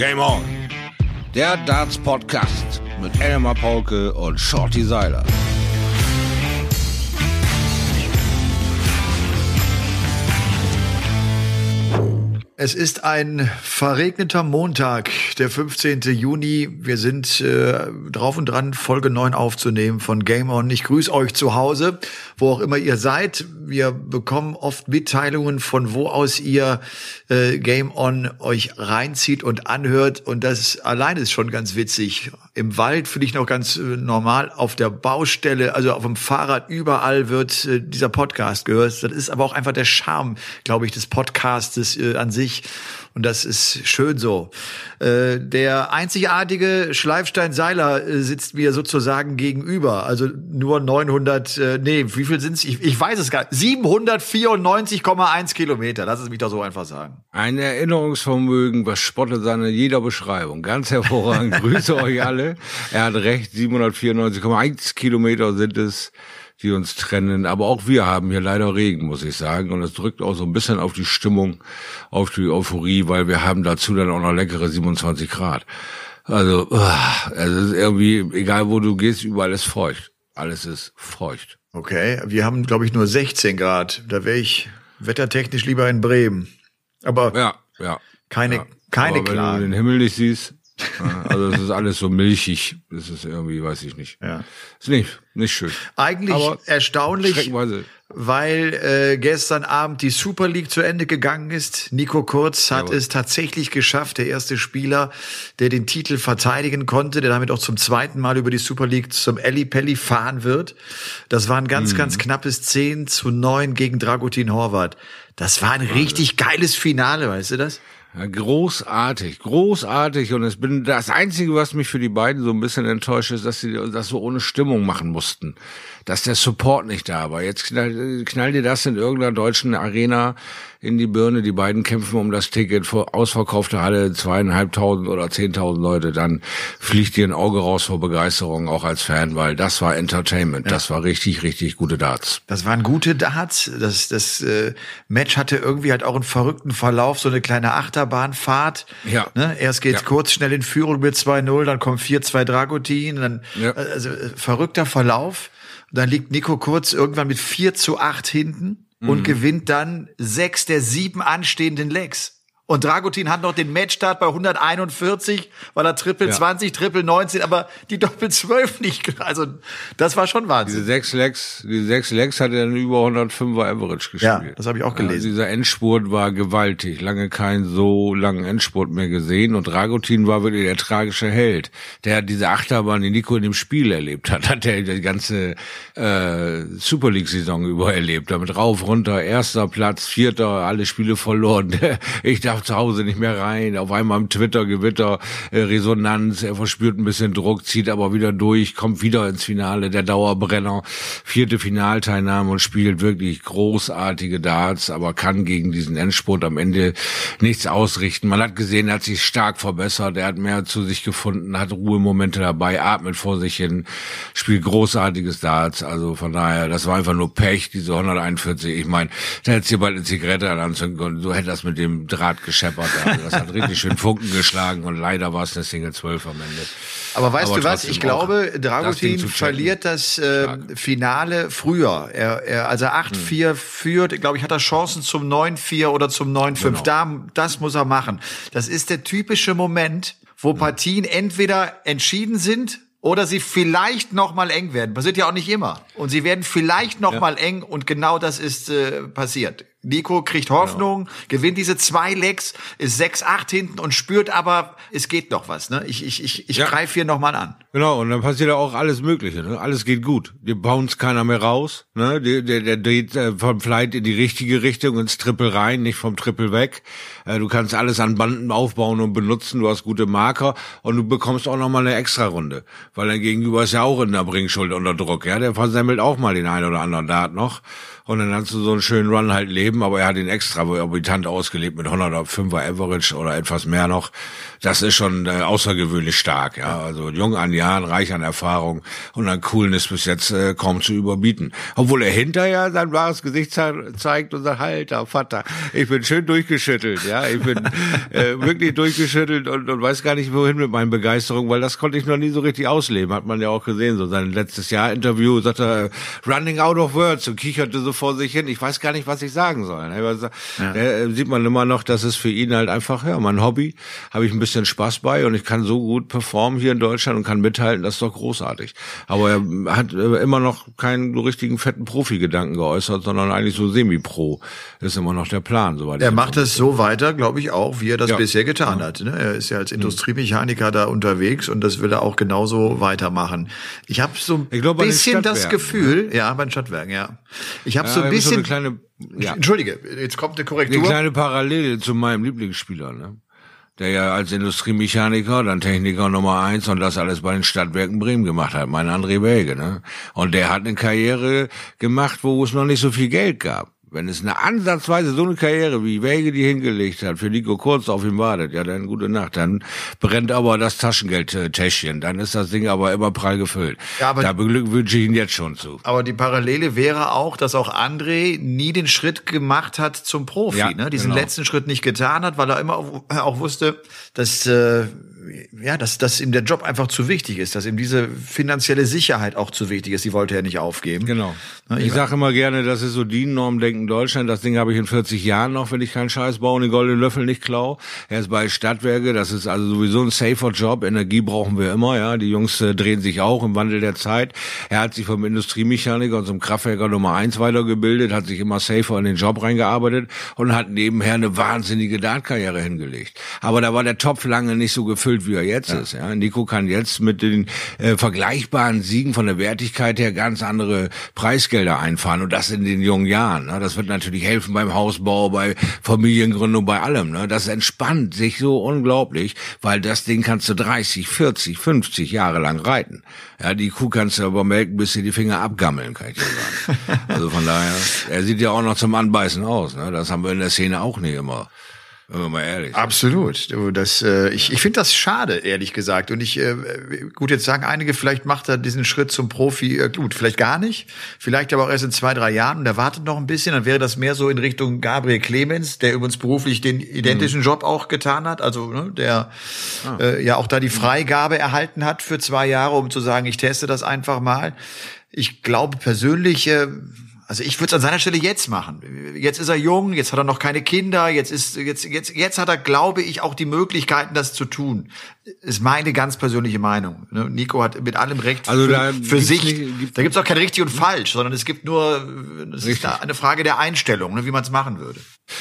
Game On. Der Darts Podcast mit Elmar Paulke und Shorty Seiler. Es ist ein verregneter Montag, der 15. Juni. Wir sind äh, drauf und dran, Folge 9 aufzunehmen von Game On. Ich grüße euch zu Hause, wo auch immer ihr seid. Wir bekommen oft Mitteilungen, von wo aus ihr äh, Game On euch reinzieht und anhört. Und das allein ist schon ganz witzig. Im Wald finde ich noch ganz äh, normal. Auf der Baustelle, also auf dem Fahrrad, überall wird äh, dieser Podcast gehört. Das ist aber auch einfach der Charme, glaube ich, des Podcastes äh, an sich. Und das ist schön so. Äh, der einzigartige Schleifstein-Seiler äh, sitzt mir sozusagen gegenüber. Also nur 900, äh, nee, wie viel sind's? Ich, ich weiß es gar nicht. 794,1 Kilometer. Lass es mich doch so einfach sagen. Ein Erinnerungsvermögen, was spottet seine jeder Beschreibung. Ganz hervorragend. Grüße euch alle. Er hat recht. 794,1 Kilometer sind es die uns trennen. Aber auch wir haben hier leider Regen, muss ich sagen. Und es drückt auch so ein bisschen auf die Stimmung, auf die Euphorie, weil wir haben dazu dann auch noch leckere 27 Grad. Also, ah, es ist irgendwie, egal wo du gehst, überall ist feucht. Alles ist feucht. Okay, wir haben, glaube ich, nur 16 Grad. Da wäre ich wettertechnisch lieber in Bremen. Aber ja, ja, keine, ja. keine Aber Wenn du den Himmel nicht siehst, also es ist alles so milchig. Das ist irgendwie, weiß ich nicht. Ja. Ist nicht, nicht schön. Eigentlich Aber erstaunlich, weil äh, gestern Abend die Super League zu Ende gegangen ist. Nico Kurz hat Jawohl. es tatsächlich geschafft, der erste Spieler, der den Titel verteidigen konnte, der damit auch zum zweiten Mal über die Super League zum Eli Pelli fahren wird. Das war ein ganz, mhm. ganz knappes 10 zu 9 gegen Dragutin Horvath. Das war ein richtig geiles Finale, weißt du das? Großartig, großartig. Und es bin das Einzige, was mich für die beiden so ein bisschen enttäuscht ist, dass sie das so ohne Stimmung machen mussten dass der Support nicht da war. Jetzt knall, knall dir das in irgendeiner deutschen Arena in die Birne. Die beiden kämpfen um das Ticket vor ausverkaufte Halle, zweieinhalbtausend oder zehntausend Leute. Dann fliegt dir ein Auge raus vor Begeisterung, auch als Fan, weil das war Entertainment. Ja. Das war richtig, richtig gute Darts. Das waren gute Darts. Das, das äh, Match hatte irgendwie halt auch einen verrückten Verlauf, so eine kleine Achterbahnfahrt. Ja. Ne? Erst geht's ja. kurz schnell in Führung mit 2-0, dann kommt 4-2 Dragutin, dann ja. also äh, verrückter Verlauf. Dann liegt Nico Kurz irgendwann mit 4 zu 8 hinten und mhm. gewinnt dann sechs der sieben anstehenden Legs. Und Dragutin hat noch den Matchstart bei 141, weil er Triple ja. 20, Triple 19, aber die Doppel 12 nicht. Also das war schon Wahnsinn. Diese sechs Legs, diese sechs Legs hat er dann über 105er Average gespielt. Ja, das habe ich auch gelesen. Also dieser Endspurt war gewaltig. Lange keinen so langen Endspurt mehr gesehen. Und Dragutin war wirklich der tragische Held. Der hat diese Achterbahn, die Nico in dem Spiel erlebt hat, hat er die ganze äh, Super League-Saison über erlebt. Damit rauf, runter, erster Platz, vierter, alle Spiele verloren. Ich dachte, zu Hause nicht mehr rein. Auf einmal im Twitter-Gewitter äh, Resonanz, er verspürt ein bisschen Druck, zieht aber wieder durch, kommt wieder ins Finale, der Dauerbrenner, vierte Finalteilnahme und spielt wirklich großartige Darts, aber kann gegen diesen Endspurt am Ende nichts ausrichten. Man hat gesehen, er hat sich stark verbessert, er hat mehr zu sich gefunden, hat Ruhemomente dabei, atmet vor sich hin, spielt großartiges Darts. Also von daher, das war einfach nur Pech, diese 141. Ich meine, da hättest du bald eine Zigarette anzünden können. So hätte das mit dem Draht gescheppert. Also das hat richtig schön Funken geschlagen und leider war es eine Single 12 am Ende. Aber weißt Aber du was? Ich glaube, Dragutin das verliert das äh, Finale früher. Er, er, als er 8-4 hm. führt, glaube ich, hat er Chancen zum 9-4 oder zum 9-5. Genau. Da, das muss er machen. Das ist der typische Moment, wo hm. Partien entweder entschieden sind oder sie vielleicht noch mal eng werden. Passiert ja auch nicht immer. Und sie werden vielleicht noch ja. mal eng und genau das ist äh, passiert. Nico kriegt Hoffnung, genau. gewinnt diese zwei Lecks, ist 6-8 hinten und spürt aber, es geht noch was. Ne? Ich, ich, ich, ich ja. greife hier nochmal an. Genau, und dann passiert ja auch alles Mögliche. Ne? Alles geht gut. Die bounce keiner mehr raus. Ne? Der, der, der dreht äh, vom Flight in die richtige Richtung, ins Triple rein, nicht vom Triple weg. Äh, du kannst alles an Banden aufbauen und benutzen. Du hast gute Marker und du bekommst auch nochmal eine extra Runde. Weil dein Gegenüber ist ja auch in der Bringschuld unter Druck. Ja, Der versemmelt auch mal den einen oder anderen Dart noch. Und dann hast du so einen schönen Run halt leben, aber er hat ihn extra orbitant ausgelebt mit 105er Average oder etwas mehr noch. Das ist schon äh, außergewöhnlich stark, ja. Also Jung Andi Jahren, reich an Erfahrung und an Coolness bis jetzt äh, kaum zu überbieten. Obwohl er hinterher sein wahres Gesicht zeigt und sagt, Alter, Vater, ich bin schön durchgeschüttelt, ja, ich bin äh, wirklich durchgeschüttelt und, und weiß gar nicht, wohin mit meinen Begeisterungen, weil das konnte ich noch nie so richtig ausleben, hat man ja auch gesehen, so sein letztes Jahr Interview, sagt er, running out of words und kicherte so vor sich hin, ich weiß gar nicht, was ich sagen soll. Ja. Da sieht man immer noch, dass es für ihn halt einfach, ja, mein Hobby, habe ich ein bisschen Spaß bei und ich kann so gut performen hier in Deutschland und kann mithalten, das ist doch großartig. Aber er hat äh, immer noch keinen so richtigen fetten Profi-Gedanken geäußert, sondern eigentlich so semi-pro. Das ist immer noch der Plan, soweit. Er macht es so weiter, glaube ich auch, wie er das ja. bisher getan ja. hat. Ne? Er ist ja als Industriemechaniker da unterwegs und das will er auch genauso weitermachen. Ich habe so ein glaub, bisschen das Gefühl, ja, ja bei den Stadtwerken, ja. Ich habe so ein bisschen. So ja. Entschuldige, jetzt kommt eine Korrektur. Eine kleine Parallele zu meinem Lieblingsspieler, ne? Der ja als Industriemechaniker, dann Techniker Nummer eins und das alles bei den Stadtwerken Bremen gemacht hat, mein André Welge. Ne? Und der hat eine Karriere gemacht, wo es noch nicht so viel Geld gab. Wenn es eine ansatzweise so eine Karriere wie Wege die hingelegt hat, für Nico Kurz auf ihm wartet, ja dann gute Nacht, dann brennt aber das Taschengeldtäschchen, dann ist das Ding aber immer prall gefüllt. Ja, aber da beglückwünsche ich ihn jetzt schon zu. Aber die Parallele wäre auch, dass auch André nie den Schritt gemacht hat zum Profi, ja, ne? diesen genau. letzten Schritt nicht getan hat, weil er immer auch wusste, dass äh, ja, dass, dass ihm der Job einfach zu wichtig ist, dass ihm diese finanzielle Sicherheit auch zu wichtig ist. Die wollte er nicht aufgeben. Genau. Ich, ich sage immer gerne, das ist so DIN-Norm-Denken Deutschland. Das Ding habe ich in 40 Jahren noch, wenn ich keinen Scheiß baue und den goldenen Löffel nicht klau. Er ist bei Stadtwerke. Das ist also sowieso ein safer Job. Energie brauchen wir immer. Ja, die Jungs äh, drehen sich auch im Wandel der Zeit. Er hat sich vom Industriemechaniker und zum Kraftwerker Nummer eins weitergebildet, hat sich immer safer in den Job reingearbeitet und hat nebenher eine wahnsinnige Dartkarriere hingelegt. Aber da war der Topf lange nicht so gefüllt gefühlt, wie er jetzt ja. ist. Ja, Nico kann jetzt mit den äh, vergleichbaren Siegen von der Wertigkeit her ganz andere Preisgelder einfahren und das in den jungen Jahren. Ne? Das wird natürlich helfen beim Hausbau, bei Familiengründung, bei allem. Ne? Das entspannt sich so unglaublich, weil das Ding kannst du 30, 40, 50 Jahre lang reiten. Ja, die Kuh kannst du aber melken, bis sie die Finger abgammeln, kann ich dir sagen. also von daher, er sieht ja auch noch zum Anbeißen aus. Ne? Das haben wir in der Szene auch nicht immer wenn wir mal ehrlich Absolut. Das, äh, ich ich finde das schade, ehrlich gesagt. Und ich, äh, gut, jetzt sagen einige, vielleicht macht er diesen Schritt zum Profi, äh, gut, vielleicht gar nicht. Vielleicht aber auch erst in zwei, drei Jahren und er wartet noch ein bisschen. Dann wäre das mehr so in Richtung Gabriel Clemens, der übrigens beruflich den identischen mhm. Job auch getan hat. Also, ne, der ah. äh, ja auch da die Freigabe erhalten hat für zwei Jahre, um zu sagen, ich teste das einfach mal. Ich glaube persönlich, äh, also ich würde es an seiner Stelle jetzt machen. Jetzt ist er jung, jetzt hat er noch keine Kinder, jetzt ist jetzt jetzt jetzt hat er, glaube ich, auch die Möglichkeiten, das zu tun. Ist meine ganz persönliche Meinung. Ne? Nico hat mit allem Recht also für, für sich. Nicht, da gibt's auch kein richtig und falsch, sondern es gibt nur es ist eine Frage der Einstellung, ne, wie man es machen würde.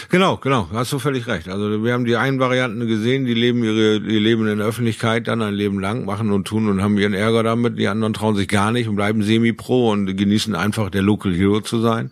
Genau, genau, hast du völlig recht. Also wir haben die einen Varianten gesehen, die leben ihre ihr Leben in der Öffentlichkeit dann ein Leben lang, machen und tun und haben ihren Ärger damit. Die anderen trauen sich gar nicht und bleiben semi-pro und genießen einfach der Local Hero zu sein.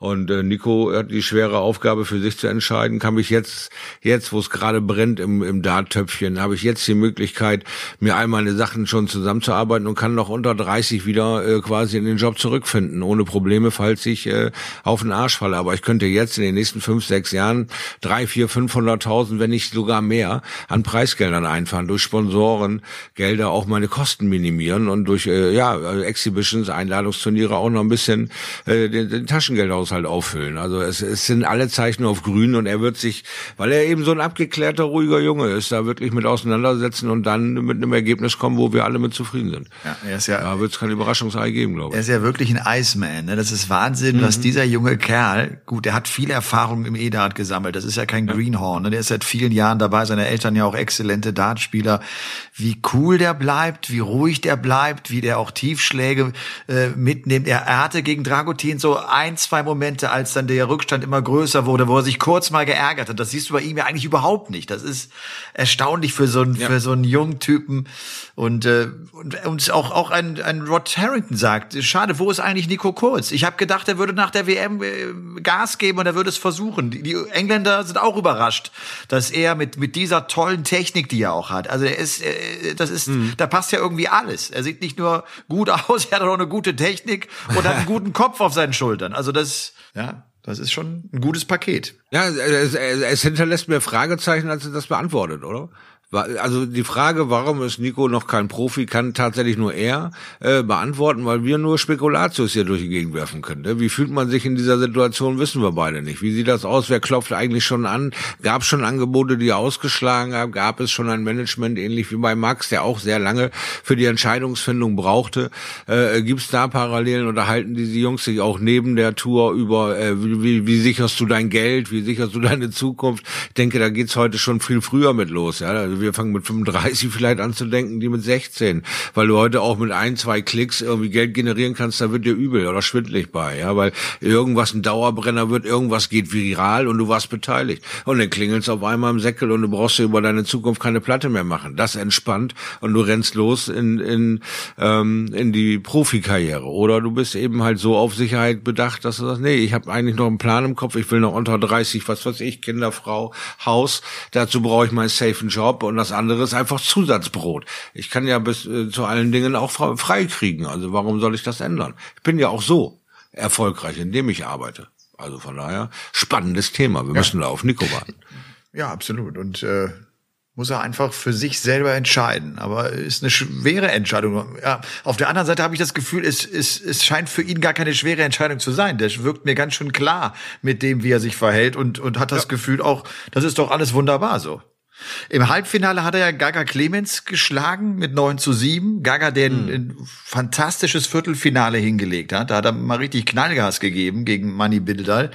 Und äh, Nico hat die schwere Aufgabe für sich zu entscheiden. Kann mich jetzt, jetzt, wo es gerade brennt im, im Darttöpfchen, habe ich jetzt die Möglichkeit, mir all meine Sachen schon zusammenzuarbeiten und kann noch unter 30 wieder äh, quasi in den Job zurückfinden, ohne Probleme, falls ich äh, auf den Arsch falle. Aber ich könnte jetzt in den nächsten fünf, sechs Jahren drei, vier, 500.000, wenn nicht sogar mehr, an Preisgeldern einfahren, durch Sponsoren, Gelder auch meine Kosten minimieren und durch äh, ja Exhibitions, Einladungsturniere auch noch ein bisschen äh, den, den Taschengeld aus Haushalt auffüllen. Also es, es sind alle Zeichen auf grün und er wird sich, weil er eben so ein abgeklärter, ruhiger Junge ist, da wirklich mit auseinandersetzen und dann mit einem Ergebnis kommen, wo wir alle mit zufrieden sind. Ja, er ist ja, da wird es kein Überraschungsei geben, glaube ich. Er ist ja wirklich ein Iceman. Ne? Das ist Wahnsinn, mhm. was dieser junge Kerl, gut, der hat viel Erfahrung im E-Dart gesammelt. Das ist ja kein Greenhorn. Ne? Der ist seit vielen Jahren dabei, seine Eltern ja auch exzellente Dartspieler. Wie cool der bleibt, wie ruhig der bleibt, wie der auch Tiefschläge äh, mitnimmt. Er, er hatte gegen Dragutin so ein, zwei Momente Momente, als dann der Rückstand immer größer wurde, wo er sich kurz mal geärgert hat. Das siehst du bei ihm ja eigentlich überhaupt nicht. Das ist erstaunlich für so einen, ja. für so einen jungen Typen. Und, äh, und, und auch, auch ein, ein Rod Harrington sagt, schade, wo ist eigentlich Nico Kurz? Ich habe gedacht, er würde nach der WM äh, Gas geben und er würde es versuchen. Die, die Engländer sind auch überrascht, dass er mit, mit dieser tollen Technik, die er auch hat, also er ist, äh, das ist, mhm. da passt ja irgendwie alles. Er sieht nicht nur gut aus, er hat auch eine gute Technik und hat einen guten Kopf auf seinen Schultern. Also das ja, das ist schon ein gutes Paket. Ja, es, es hinterlässt mir Fragezeichen, als er das beantwortet, oder? Also die Frage, warum ist Nico noch kein Profi, kann tatsächlich nur er äh, beantworten, weil wir nur Spekulatius hier durch die Gegend werfen können. Ne? Wie fühlt man sich in dieser Situation, wissen wir beide nicht. Wie sieht das aus? Wer klopft eigentlich schon an? Gab es schon Angebote, die ausgeschlagen haben? Gab es schon ein Management, ähnlich wie bei Max, der auch sehr lange für die Entscheidungsfindung brauchte? Äh, Gibt es da Parallelen oder halten diese Jungs sich auch neben der Tour über, äh, wie, wie sicherst du dein Geld, wie sicherst du deine Zukunft? Ich denke, da geht's heute schon viel früher mit los. Ja? Wir fangen mit 35 vielleicht an zu denken, die mit 16, weil du heute auch mit ein, zwei Klicks irgendwie Geld generieren kannst, da wird dir übel oder schwindlig bei, ja, weil irgendwas ein Dauerbrenner wird, irgendwas geht viral und du warst beteiligt. Und dann klingelt's auf einmal im Säckel und du brauchst dir über deine Zukunft keine Platte mehr machen. Das entspannt und du rennst los in, in, ähm, in die Profikarriere. Oder du bist eben halt so auf Sicherheit bedacht, dass du sagst, nee, ich habe eigentlich noch einen Plan im Kopf, ich will noch unter 30, was weiß ich, Kinderfrau, Haus, dazu brauche ich meinen safen Job und das andere ist einfach Zusatzbrot. Ich kann ja bis äh, zu allen Dingen auch frei kriegen. Also warum soll ich das ändern? Ich bin ja auch so erfolgreich, indem ich arbeite. Also von daher spannendes Thema. Wir ja. müssen da auf Nico warten. Ja, absolut. Und äh, muss er einfach für sich selber entscheiden. Aber ist eine schwere Entscheidung. Ja, auf der anderen Seite habe ich das Gefühl, es, es, es scheint für ihn gar keine schwere Entscheidung zu sein. Der wirkt mir ganz schön klar mit dem, wie er sich verhält und, und hat das ja. Gefühl auch, das ist doch alles wunderbar so. Im Halbfinale hat er ja Gaga Clemens geschlagen mit 9 zu 7. Gaga, der mhm. ein, fantastisches Viertelfinale hingelegt hat. Da hat er mal richtig Knallgas gegeben gegen Manny Bildal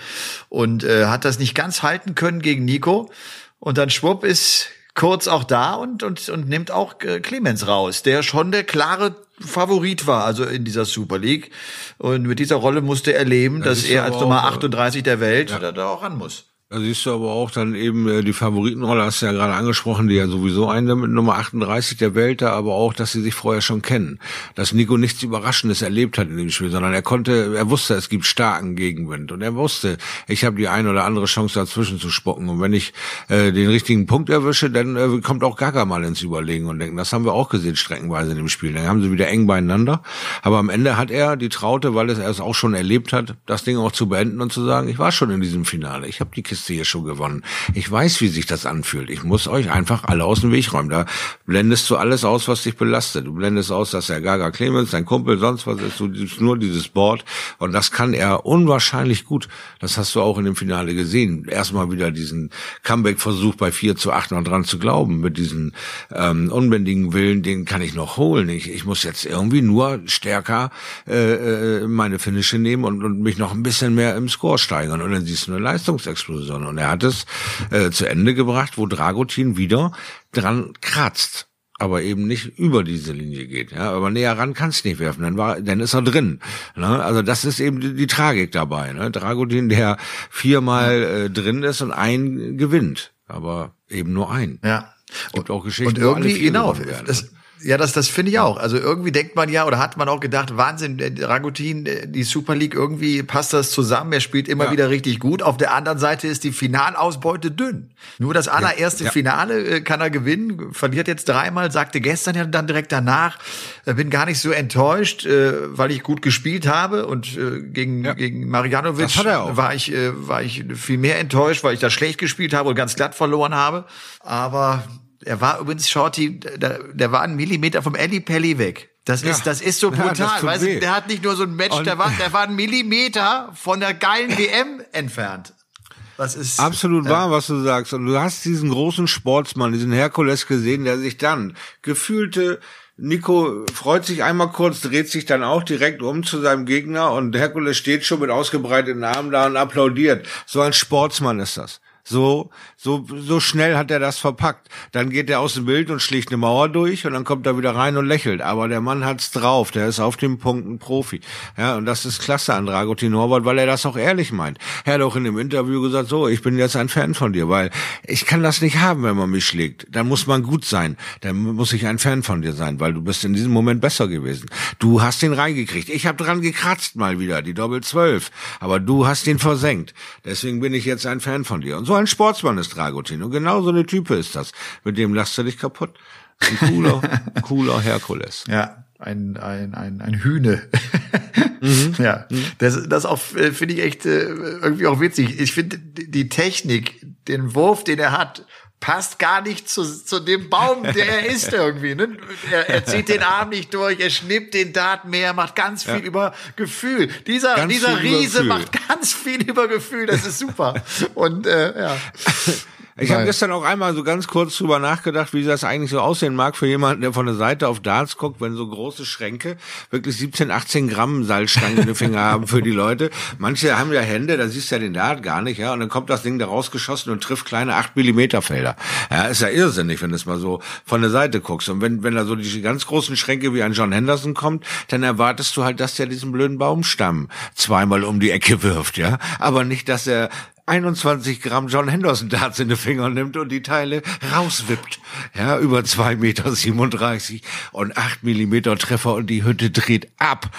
und äh, hat das nicht ganz halten können gegen Nico. Und dann schwupp ist Kurz auch da und, und, und nimmt auch äh, Clemens raus, der schon der klare Favorit war, also in dieser Super League. Und mit dieser Rolle musste er leben, das dass er als Nummer 38 der Welt ja. da auch ran muss. Da siehst du aber auch dann eben äh, die Favoritenrolle, hast du ja gerade angesprochen, die ja sowieso eine mit Nummer 38 der Welt da, aber auch, dass sie sich vorher schon kennen. Dass Nico nichts Überraschendes erlebt hat in dem Spiel, sondern er konnte, er wusste, es gibt starken Gegenwind und er wusste, ich habe die eine oder andere Chance dazwischen zu spocken und wenn ich äh, den richtigen Punkt erwische, dann äh, kommt auch Gaga mal ins Überlegen und denken, das haben wir auch gesehen streckenweise in dem Spiel. Dann haben sie wieder eng beieinander, aber am Ende hat er die Traute, weil es er es auch schon erlebt hat, das Ding auch zu beenden und zu sagen, ich war schon in diesem Finale, ich habe die Kiste hier schon gewonnen. Ich weiß, wie sich das anfühlt. Ich muss euch einfach alle aus dem Weg räumen. Da blendest du alles aus, was dich belastet. Du blendest aus, dass der Gaga Clemens, dein Kumpel, sonst was ist, du nur dieses Board. Und das kann er unwahrscheinlich gut. Das hast du auch in dem Finale gesehen. Erstmal wieder diesen Comeback-Versuch bei 4 zu 8 noch dran zu glauben. Mit diesem ähm, unbändigen Willen, den kann ich noch holen. Ich, ich muss jetzt irgendwie nur stärker äh, äh meine Finische nehmen und, und mich noch ein bisschen mehr im Score steigern. Und dann siehst du eine Leistungsexplosion. Und er hat es äh, zu Ende gebracht, wo Dragutin wieder dran kratzt aber eben nicht über diese Linie geht. Ja, aber näher ran kannst nicht werfen, dann war, dann ist er drin. Ne? Also das ist eben die, die Tragik dabei. Ne? Dragutin, der viermal äh, drin ist und ein gewinnt, aber eben nur ein. Ja. Gibt auch Geschichten, und irgendwie genau. Das, ja, das, das finde ich auch. Also irgendwie denkt man ja oder hat man auch gedacht, Wahnsinn, Ragutin, die Super League, irgendwie passt das zusammen. Er spielt immer ja. wieder richtig gut. Auf der anderen Seite ist die Finalausbeute dünn. Nur das allererste ja. Finale äh, kann er gewinnen, verliert jetzt dreimal, sagte gestern ja dann direkt danach, äh, bin gar nicht so enttäuscht, äh, weil ich gut gespielt habe und gegen, ja. gegen Marjanovic war ich, war ich viel mehr enttäuscht, weil ich da schlecht gespielt habe und ganz glatt verloren habe. Aber er war übrigens Shorty, der, der war einen Millimeter vom Ellie Pelli weg. Das ist, ja. das ist so brutal. Ja, weißt du, der hat nicht nur so ein Match, der war, der war einen Millimeter von der geilen WM entfernt. Das ist absolut äh, wahr, was du sagst. Und du hast diesen großen Sportsmann, diesen Herkules gesehen, der sich dann gefühlte Nico freut sich einmal kurz, dreht sich dann auch direkt um zu seinem Gegner und Herkules steht schon mit ausgebreiteten Armen da und applaudiert. So ein Sportsmann ist das. So, so, so schnell hat er das verpackt. Dann geht er aus dem Bild und schlägt eine Mauer durch und dann kommt er wieder rein und lächelt. Aber der Mann hat's drauf. Der ist auf dem Punkt ein Profi. Ja, und das ist klasse an Dragutin Horvath, weil er das auch ehrlich meint. Er hat auch in dem Interview gesagt, so, ich bin jetzt ein Fan von dir, weil ich kann das nicht haben, wenn man mich schlägt. Dann muss man gut sein. Dann muss ich ein Fan von dir sein, weil du bist in diesem Moment besser gewesen. Du hast den reingekriegt. Ich habe dran gekratzt mal wieder, die Doppel 12. Aber du hast den versenkt. Deswegen bin ich jetzt ein Fan von dir. Und so ein Sportsmann ist Dragutin. Und genau so eine Type ist das. Mit dem lachst du dich kaputt. Ein cooler, cooler Herkules. Ja, ein, ein, ein, ein Hühne. mhm. Ja, mhm. das, das auch äh, finde ich echt äh, irgendwie auch witzig. Ich finde die Technik, den Wurf, den er hat, passt gar nicht zu, zu dem Baum, der er ist irgendwie. Ne? Er, er zieht den Arm nicht durch, er schnippt den Dart mehr, macht ganz viel ja. über Gefühl. Dieser, ganz dieser Riese macht ganz viel über Gefühl, das ist super. Und äh, ja. Ich habe gestern auch einmal so ganz kurz drüber nachgedacht, wie das eigentlich so aussehen mag für jemanden, der von der Seite auf Darts guckt, wenn so große Schränke wirklich 17, 18 Gramm Salzstangen in den Finger haben für die Leute. Manche haben ja Hände, da siehst du ja den Dart gar nicht, ja, und dann kommt das Ding da rausgeschossen und trifft kleine 8 Millimeter Felder. Ja, ist ja irrsinnig, wenn du es mal so von der Seite guckst. Und wenn, wenn da so die ganz großen Schränke wie ein John Henderson kommt, dann erwartest du halt, dass der diesen blöden Baumstamm zweimal um die Ecke wirft, ja. Aber nicht, dass er 21 Gramm John Henderson Darts in die Finger nimmt und die Teile rauswippt. Ja, über zwei Meter 37 und acht Millimeter Treffer und die Hütte dreht ab.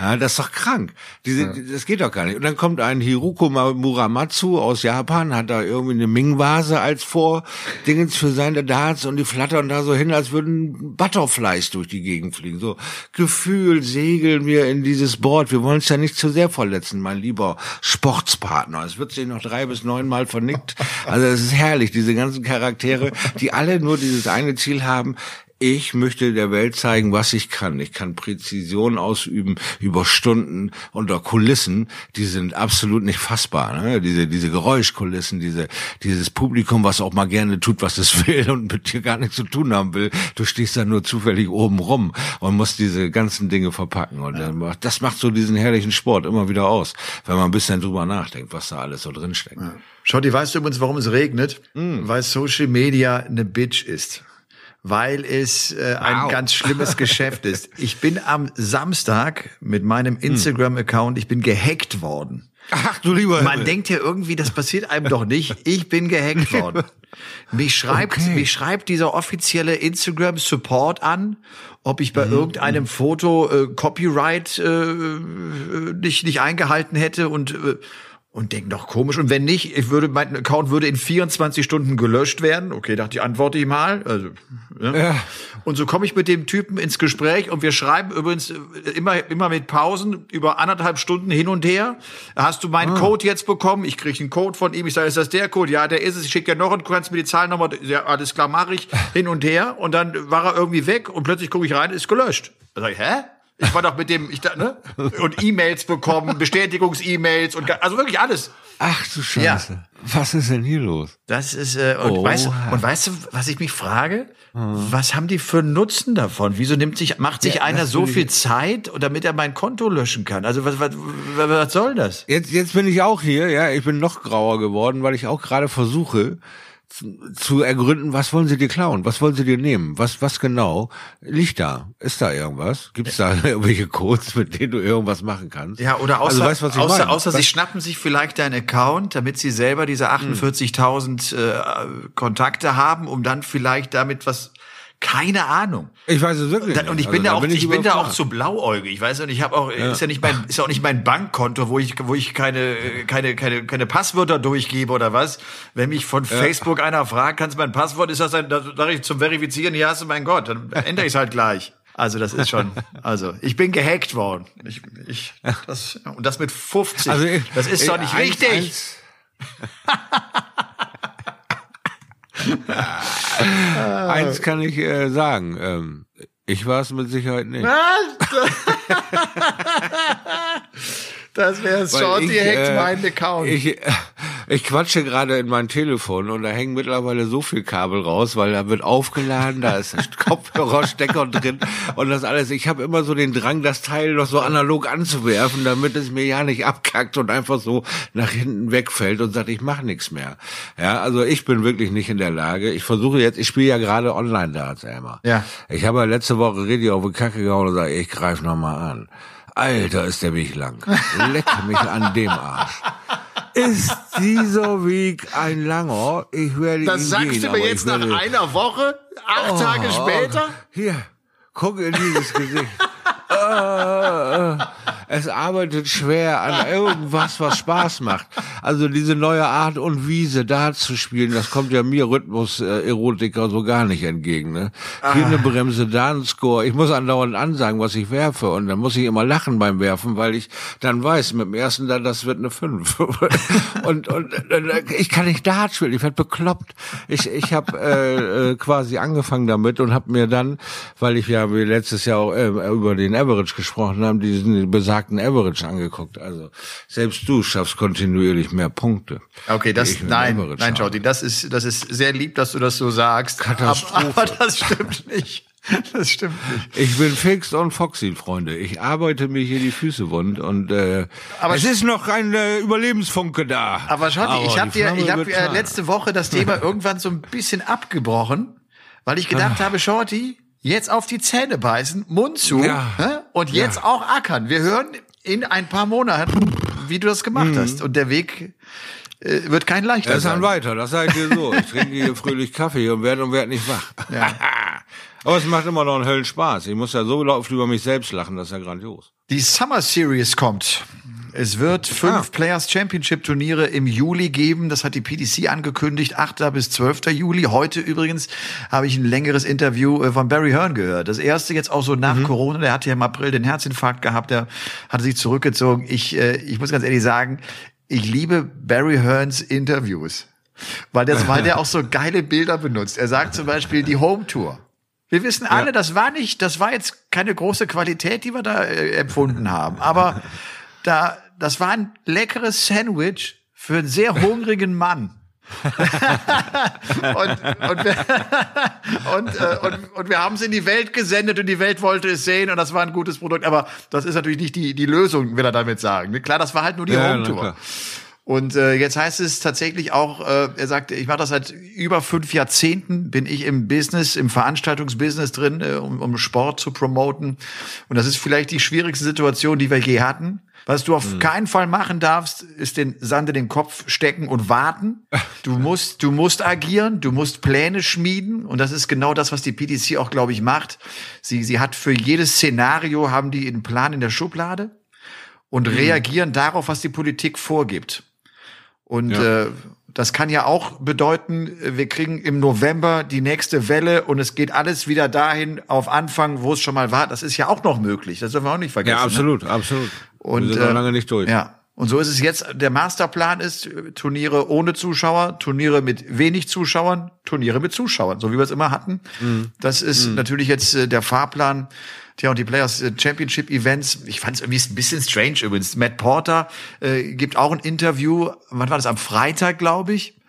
Ja, das ist doch krank. Diese, ja. Das geht doch gar nicht. Und dann kommt ein Hiruko Muramatsu aus Japan, hat da irgendwie eine Ming-Vase als Vordingens für seine Darts und die flattern da so hin, als würden Butterflies durch die Gegend fliegen. So, Gefühl segeln wir in dieses Board. Wir wollen es ja nicht zu sehr verletzen, mein lieber Sportspartner. Es wird sich noch drei bis neun Mal vernickt. Also es ist herrlich, diese ganzen Charaktere, die alle nur dieses eine Ziel haben, ich möchte der Welt zeigen, was ich kann. Ich kann Präzision ausüben über Stunden unter Kulissen, die sind absolut nicht fassbar. Ne? Diese, diese Geräuschkulissen, diese, dieses Publikum, was auch mal gerne tut, was es will und mit dir gar nichts zu tun haben will. Du stehst da nur zufällig oben rum und musst diese ganzen Dinge verpacken. Und ja. das macht so diesen herrlichen Sport immer wieder aus, wenn man ein bisschen drüber nachdenkt, was da alles so drinsteckt. Ja. Schotti, weißt du übrigens, warum es regnet? Mm. Weil Social Media eine Bitch ist weil es äh, wow. ein ganz schlimmes Geschäft ist. Ich bin am Samstag mit meinem hm. Instagram-Account, ich bin gehackt worden. Ach du lieber. Man denkt ja irgendwie, das passiert einem doch nicht. Ich bin gehackt worden. Mich schreibt, okay. mich schreibt dieser offizielle Instagram Support an, ob ich bei mhm. irgendeinem Foto äh, Copyright äh, äh nicht nicht eingehalten hätte und äh, und denk doch komisch. Und wenn nicht, ich würde, mein Account würde in 24 Stunden gelöscht werden. Okay, dachte ich, antworte ich mal. Also, ja. ja. Und so komme ich mit dem Typen ins Gespräch und wir schreiben übrigens immer, immer mit Pausen über anderthalb Stunden hin und her. Hast du meinen ah. Code jetzt bekommen? Ich kriege einen Code von ihm. Ich sage, ist das der Code? Ja, der ist es. Ich schicke dir noch und kannst mir die Zahlen nochmal. Ja, alles klar, mache ich. Hin und her. Und dann war er irgendwie weg und plötzlich gucke ich rein, ist gelöscht. Da sag ich, hä? Ich war doch mit dem, ich da, ne? Und E-Mails bekommen, Bestätigungs-E-Mails und also wirklich alles. Ach du Scheiße. Ja. Was ist denn hier los? Das ist äh, und, weißt, und weißt du, was ich mich frage? Hm. Was haben die für Nutzen davon? Wieso nimmt sich macht sich ja, einer so viel Zeit, damit er mein Konto löschen kann? Also was, was, was soll das? Jetzt jetzt bin ich auch hier, ja, ich bin noch grauer geworden, weil ich auch gerade versuche zu ergründen, was wollen sie dir klauen? Was wollen sie dir nehmen? Was, was genau liegt da? Ist da irgendwas? Gibt es da irgendwelche Codes, mit denen du irgendwas machen kannst? Ja, oder außer, also, weißt, außer, außer sie schnappen sich vielleicht deinen Account, damit sie selber diese 48.000 hm. äh, Kontakte haben, um dann vielleicht damit was keine Ahnung. Ich weiß es wirklich. nicht. Und ich bin also, da auch, bin ich, ich bin da auch zu blauäugig. Ich weiß und ich habe auch, ja. ist ja nicht mein, ist auch nicht mein Bankkonto, wo ich, wo ich keine, keine, keine, keine Passwörter durchgebe oder was. Wenn mich von ja. Facebook einer fragt, kannst du mein Passwort, ist das ein, da sage ich zum Verifizieren, hier hast du mein Gott, dann ändere ich es halt gleich. Also das ist schon, also ich bin gehackt worden. Ich, ich, das, und das mit 50. Also, das ist doch nicht eins, richtig. Eins. Eins kann ich äh, sagen. Ähm, ich war es mit Sicherheit nicht. Das wäre Shorty hackt äh, meinen Account. Ich, ich quatsche gerade in mein Telefon und da hängen mittlerweile so viel Kabel raus, weil da wird aufgeladen, da ist Kopfhörerstecker drin und das alles. Ich habe immer so den Drang, das Teil noch so analog anzuwerfen, damit es mir ja nicht abkackt und einfach so nach hinten wegfällt und sagt, ich mache nichts mehr. Ja, also ich bin wirklich nicht in der Lage. Ich versuche jetzt, ich spiele ja gerade Online-Darts, Emma. Ja. Ich habe ja letzte Woche richtig auf die Kacke gehauen und sage, ich greife nochmal an. Alter, ist der Weg lang. Leck mich an dem Arsch. Ist dieser Weg ein langer? Ich werde Das ihn sagst gehen, du mir jetzt nach einer Woche, acht oh, Tage später? Hier, guck in dieses Gesicht. äh, äh, es arbeitet schwer an irgendwas, was Spaß macht. Also diese neue Art und Wiese da zu spielen, das kommt ja mir Rhythmus-Erotiker so gar nicht entgegen. Ne? Hier eine Bremse, da ein Score. Ich muss andauernd ansagen, was ich werfe und dann muss ich immer lachen beim Werfen, weil ich dann weiß, mit dem ersten da, das wird eine 5. und, und ich kann nicht Dart spielen, ich werde bekloppt. Ich, ich habe äh, äh, quasi angefangen damit und habe mir dann, weil ich ja wie letztes Jahr auch äh, über den Average gesprochen haben, diesen besagten Average angeguckt. Also selbst du schaffst kontinuierlich mehr Punkte. Okay, das nein, nein, Jordi, das ist das ist sehr lieb, dass du das so sagst. Katastrophe. Aber, aber das stimmt nicht. Das stimmt nicht. Ich bin fix und foxy, Freunde. Ich arbeite mir hier die Füße wund und äh, aber es ist noch ein äh, Überlebensfunke da. Aber Schotti, ich habe dir, ich habe äh, letzte Woche das Thema irgendwann so ein bisschen abgebrochen, weil ich gedacht ah. habe, Shorty, jetzt auf die Zähne beißen, Mund zu ja. und jetzt ja. auch ackern. Wir hören in ein paar Monaten, wie du das gemacht mhm. hast. Und der Weg äh, wird kein leichter sein. Das ist dann weiter, das seid ihr so. Ich trinke hier fröhlich Kaffee und werde und werde nicht wach. Ja. Aber es macht immer noch einen Höllenspaß. Ich muss ja so oft über mich selbst lachen, das ist ja grandios. Die Summer Series kommt. Es wird fünf ah. Players Championship Turniere im Juli geben. Das hat die PDC angekündigt. 8. bis 12. Juli. Heute übrigens habe ich ein längeres Interview äh, von Barry Hearn gehört. Das erste jetzt auch so nach mhm. Corona. Der hatte ja im April den Herzinfarkt gehabt. Der hatte sich zurückgezogen. Ich, äh, ich muss ganz ehrlich sagen, ich liebe Barry Hearns Interviews. Weil, das, weil der auch so geile Bilder benutzt. Er sagt zum Beispiel die Home Tour. Wir wissen alle, ja. das war nicht, das war jetzt keine große Qualität, die wir da äh, empfunden haben. Aber da, das war ein leckeres Sandwich für einen sehr hungrigen Mann. und, und, wir, und, äh, und, und, wir haben es in die Welt gesendet und die Welt wollte es sehen und das war ein gutes Produkt. Aber das ist natürlich nicht die, die Lösung, will er damit sagen. Klar, das war halt nur die ja, Home-Tour. Und äh, jetzt heißt es tatsächlich auch, äh, er sagt, ich mache das seit über fünf Jahrzehnten, bin ich im Business, im Veranstaltungsbusiness drin, äh, um, um Sport zu promoten. Und das ist vielleicht die schwierigste Situation, die wir je hatten. Was du auf mhm. keinen Fall machen darfst, ist den Sand in den Kopf stecken und warten. Du musst, du musst agieren, du musst Pläne schmieden. Und das ist genau das, was die PDC auch, glaube ich, macht. Sie, sie hat für jedes Szenario haben die einen Plan in der Schublade und mhm. reagieren darauf, was die Politik vorgibt. Und ja. äh, das kann ja auch bedeuten, wir kriegen im November die nächste Welle und es geht alles wieder dahin auf Anfang, wo es schon mal war. Das ist ja auch noch möglich. Das dürfen wir auch nicht vergessen. Ja, absolut, ne? absolut. Und wir sind noch lange nicht durch. Ja. Und so ist es jetzt. Der Masterplan ist Turniere ohne Zuschauer, Turniere mit wenig Zuschauern, Turniere mit Zuschauern, so wie wir es immer hatten. Mhm. Das ist mhm. natürlich jetzt äh, der Fahrplan. Tja, und die Players äh, Championship Events, ich fand es irgendwie ein bisschen strange übrigens. Matt Porter äh, gibt auch ein Interview, wann war das? Am Freitag, glaube ich.